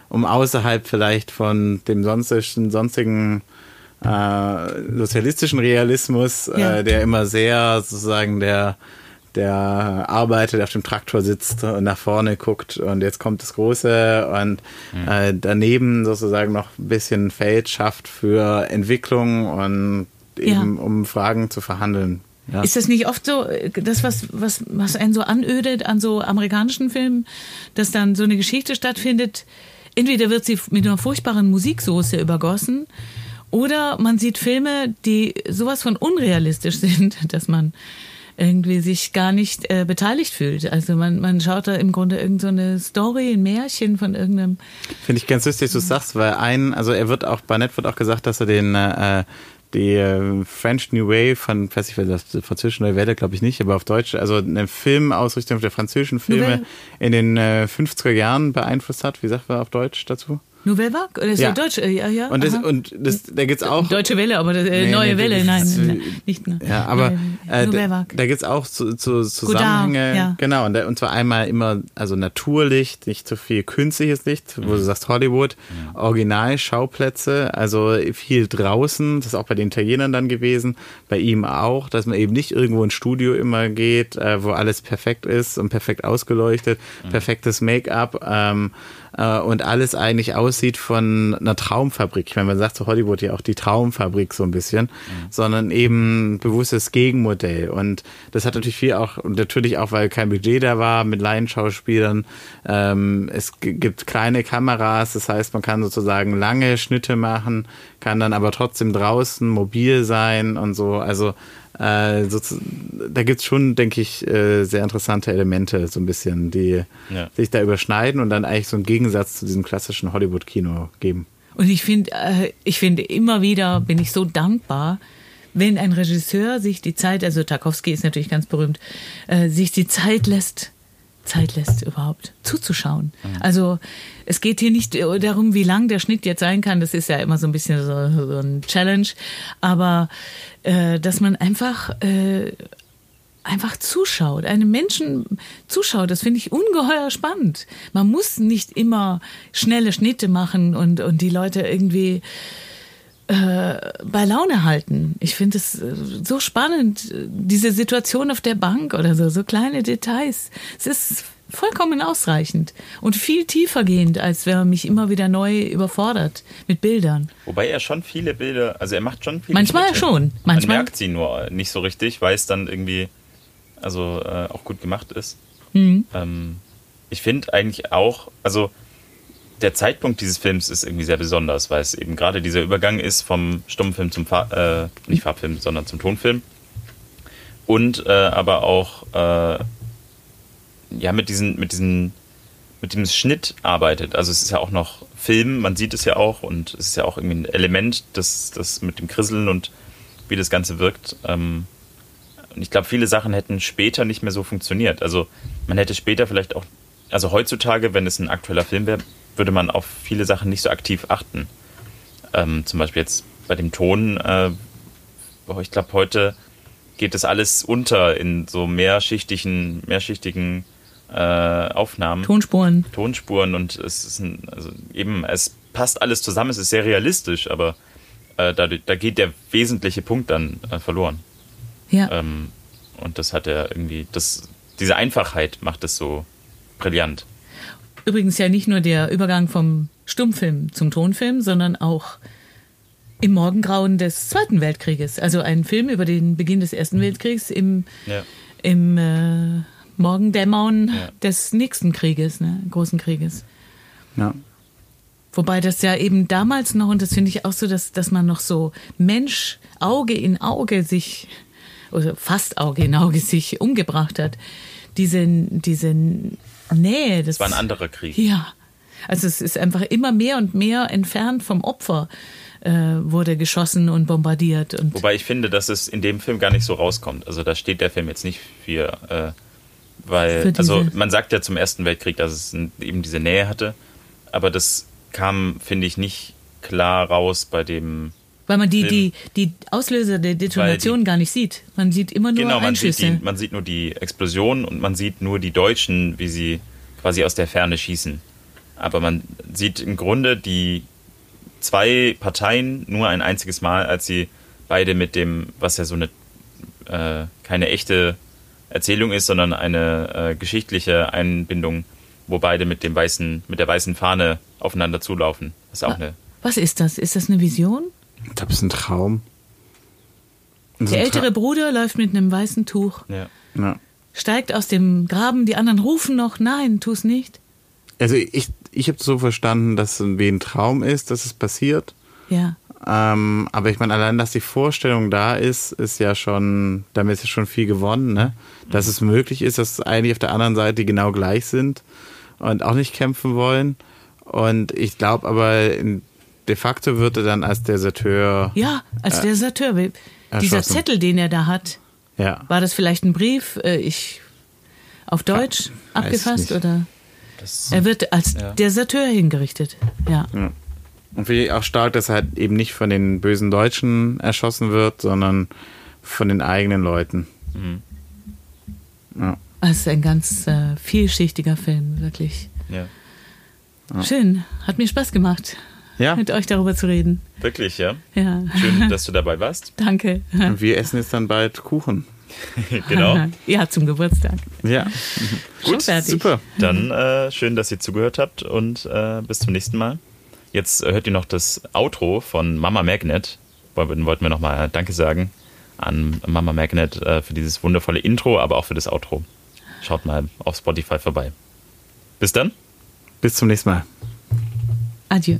um außerhalb vielleicht von dem sonstigen, sonstigen äh, sozialistischen Realismus, äh, ja. äh, der immer sehr sozusagen der der Arbeiter, der auf dem Traktor sitzt und nach vorne guckt und jetzt kommt das Große und mhm. äh, daneben sozusagen noch ein bisschen Feld schafft für Entwicklung und eben ja. um Fragen zu verhandeln. Ja. Ist das nicht oft so, das, was, was, was einen so anödet an so amerikanischen Filmen, dass dann so eine Geschichte stattfindet, entweder wird sie mit einer furchtbaren Musiksoße übergossen, oder man sieht Filme, die sowas von unrealistisch [laughs] sind, dass man irgendwie sich gar nicht äh, beteiligt fühlt. Also man, man schaut da im Grunde irgendeine so Story, ein Märchen von irgendeinem. Finde ich ganz lustig, dass du sagst, weil ein, also er wird auch, Barnett wird auch gesagt, dass er den äh, die äh, French New Wave von, weiß ich, das französische Neue Welle, glaube ich nicht, aber auf Deutsch, also eine Filmausrichtung der französischen Filme in den äh, 50er Jahren beeinflusst hat. Wie sagt man auf Deutsch dazu? Nouvelle Vague? Oder ist ja. Deutsch? Äh, ja, ja. Und, das, und das, da gibt's auch. Deutsche Welle, aber das, äh, nee, neue nee, Welle, nein, nein, nicht. Ne. Ja, aber äh, da, da gibt's auch zu, zu Zusammenhänge. Godard, ja. Genau, und, da, und zwar einmal immer, also Naturlicht, nicht zu viel künstliches Licht, wo mhm. du sagst Hollywood, mhm. Originalschauplätze, also viel draußen, das ist auch bei den Italienern dann gewesen, bei ihm auch, dass man eben nicht irgendwo ins Studio immer geht, äh, wo alles perfekt ist und perfekt ausgeleuchtet, mhm. perfektes Make-up, ähm, äh, und alles eigentlich aussieht von einer Traumfabrik. Ich meine, man sagt zu Hollywood ja auch die Traumfabrik so ein bisschen, mhm. sondern eben bewusstes Gegenmodell. Und das hat natürlich viel auch, und natürlich auch, weil kein Budget da war mit Laienschauspielern. Ähm, es gibt kleine Kameras, das heißt, man kann sozusagen lange Schnitte machen, kann dann aber trotzdem draußen mobil sein und so. Also äh, so, da gibt's schon, denke ich, äh, sehr interessante Elemente, so ein bisschen, die ja. sich da überschneiden und dann eigentlich so einen Gegensatz zu diesem klassischen Hollywood-Kino geben. Und ich finde, äh, ich finde immer wieder bin ich so dankbar, wenn ein Regisseur sich die Zeit, also Tarkovsky ist natürlich ganz berühmt, äh, sich die Zeit lässt, Zeit lässt überhaupt zuzuschauen. Also es geht hier nicht darum, wie lang der Schnitt jetzt sein kann. Das ist ja immer so ein bisschen so, so ein Challenge. Aber äh, dass man einfach äh, einfach zuschaut, einem Menschen zuschaut, das finde ich ungeheuer spannend. Man muss nicht immer schnelle Schnitte machen und, und die Leute irgendwie äh, bei Laune halten. Ich finde es äh, so spannend, diese Situation auf der Bank oder so, so kleine Details. Es ist vollkommen ausreichend und viel tiefer gehend, als wenn man mich immer wieder neu überfordert mit Bildern. Wobei er schon viele Bilder, also er macht schon viele Manchmal Schnitte. schon, manchmal- Man merkt sie nur nicht so richtig, weil es dann irgendwie also äh, auch gut gemacht ist. Mhm. Ähm, ich finde eigentlich auch, also der Zeitpunkt dieses Films ist irgendwie sehr besonders, weil es eben gerade dieser Übergang ist vom Stummfilm zum Fa äh, nicht Farbfilm, sondern zum Tonfilm. Und äh, aber auch äh, ja mit diesen, mit diesen, mit dem Schnitt arbeitet. Also es ist ja auch noch Film, man sieht es ja auch und es ist ja auch irgendwie ein Element, das, das mit dem Krisseln und wie das Ganze wirkt. Ähm, und ich glaube, viele Sachen hätten später nicht mehr so funktioniert. Also man hätte später vielleicht auch, also heutzutage, wenn es ein aktueller Film wäre, würde man auf viele Sachen nicht so aktiv achten. Ähm, zum Beispiel jetzt bei dem Ton, äh, ich glaube, heute geht das alles unter in so mehrschichtigen, mehrschichtigen äh, Aufnahmen. Tonspuren. Tonspuren und es ist ein, also eben, es passt alles zusammen, es ist sehr realistisch, aber äh, da, da geht der wesentliche Punkt dann äh, verloren. Ja. Ähm, und das hat er irgendwie, das, diese Einfachheit macht es so brillant. Übrigens ja nicht nur der Übergang vom Stummfilm zum Tonfilm, sondern auch im Morgengrauen des Zweiten Weltkrieges. Also ein Film über den Beginn des Ersten Weltkriegs im, Ja. im äh, Morgendämmern Ja. des nächsten Krieges, ne, großen Krieges. Ja. Wobei das ja eben damals noch, und das finde ich auch so, dass, dass man noch so Mensch Auge in Auge sich, oder fast Auge in Auge sich umgebracht hat. Diese, diese Nähe. Das Es war ein anderer Krieg. Ja. Also es ist einfach immer mehr und mehr entfernt vom Opfer äh, wurde geschossen und bombardiert. Und Wobei ich finde, dass es in dem Film gar nicht so rauskommt. Also da steht der Film jetzt nicht für, äh, weil, also man sagt ja zum Ersten Weltkrieg, dass es eben diese Nähe hatte, aber das kam, finde ich, nicht klar raus bei dem, weil man die, die, die Auslöser der Detonation gar nicht sieht. Man sieht immer nur genau, man sieht, Einschüsse. die, man sieht nur die Explosion und man sieht nur die Deutschen, wie sie quasi aus der Ferne schießen. Aber man sieht im Grunde die zwei Parteien nur ein einziges Mal, als sie beide mit dem, was ja so eine äh, keine echte Erzählung ist, sondern eine äh, geschichtliche Einbindung, wo beide mit dem weißen, mit der weißen Fahne aufeinander zulaufen. Das ist auch eine. Was ist das? Ist das eine Vision? Ich glaube, es ist ein Traum. So Der ein ältere Tra- Bruder läuft mit einem weißen Tuch, Ja. Ja. steigt aus dem Graben, die anderen rufen noch, nein, tu's nicht. Also ich, ich habe so verstanden, dass es wie ein Traum ist, dass es passiert. Ja. Ähm, aber ich meine, allein, dass die Vorstellung da ist, ist ja schon, damit ist ja schon viel gewonnen, ne? Dass es möglich ist, dass eigentlich auf der anderen Seite genau gleich sind und auch nicht kämpfen wollen. Und ich glaube aber, in, de facto wird er dann als Deserteur. Ja, als Deserteur. Dieser. Zettel, den er da hat, Ja. war das vielleicht ein Brief, äh, ich auf Deutsch weiß abgefasst oder? Das, Er wird als Ja. Deserteur hingerichtet. Ja. Und finde ich auch stark, dass er halt eben nicht von den bösen Deutschen erschossen wird, sondern von den eigenen Leuten. Mhm. Ja. Es ist ein ganz äh, vielschichtiger Film, wirklich. ja. Schön, hat mir Spaß gemacht, Ja, mit euch darüber zu reden. Wirklich, ja. Ja, Schön, dass du dabei warst. [laughs] danke. und wir essen jetzt dann bald Kuchen. [laughs] genau. [laughs] Ja, zum Geburtstag. Ja, Schon fertig. super. Dann äh, schön, dass ihr zugehört habt und äh, bis zum nächsten Mal. Jetzt hört ihr noch das Outro von Mama Magnet. Wollten wollten wir nochmal Danke sagen an Mama Magnet äh, für dieses wundervolle Intro, aber auch für das Outro. Schaut mal auf Spotify vorbei. Bis dann. Bis zum nächsten Mal. Adieu.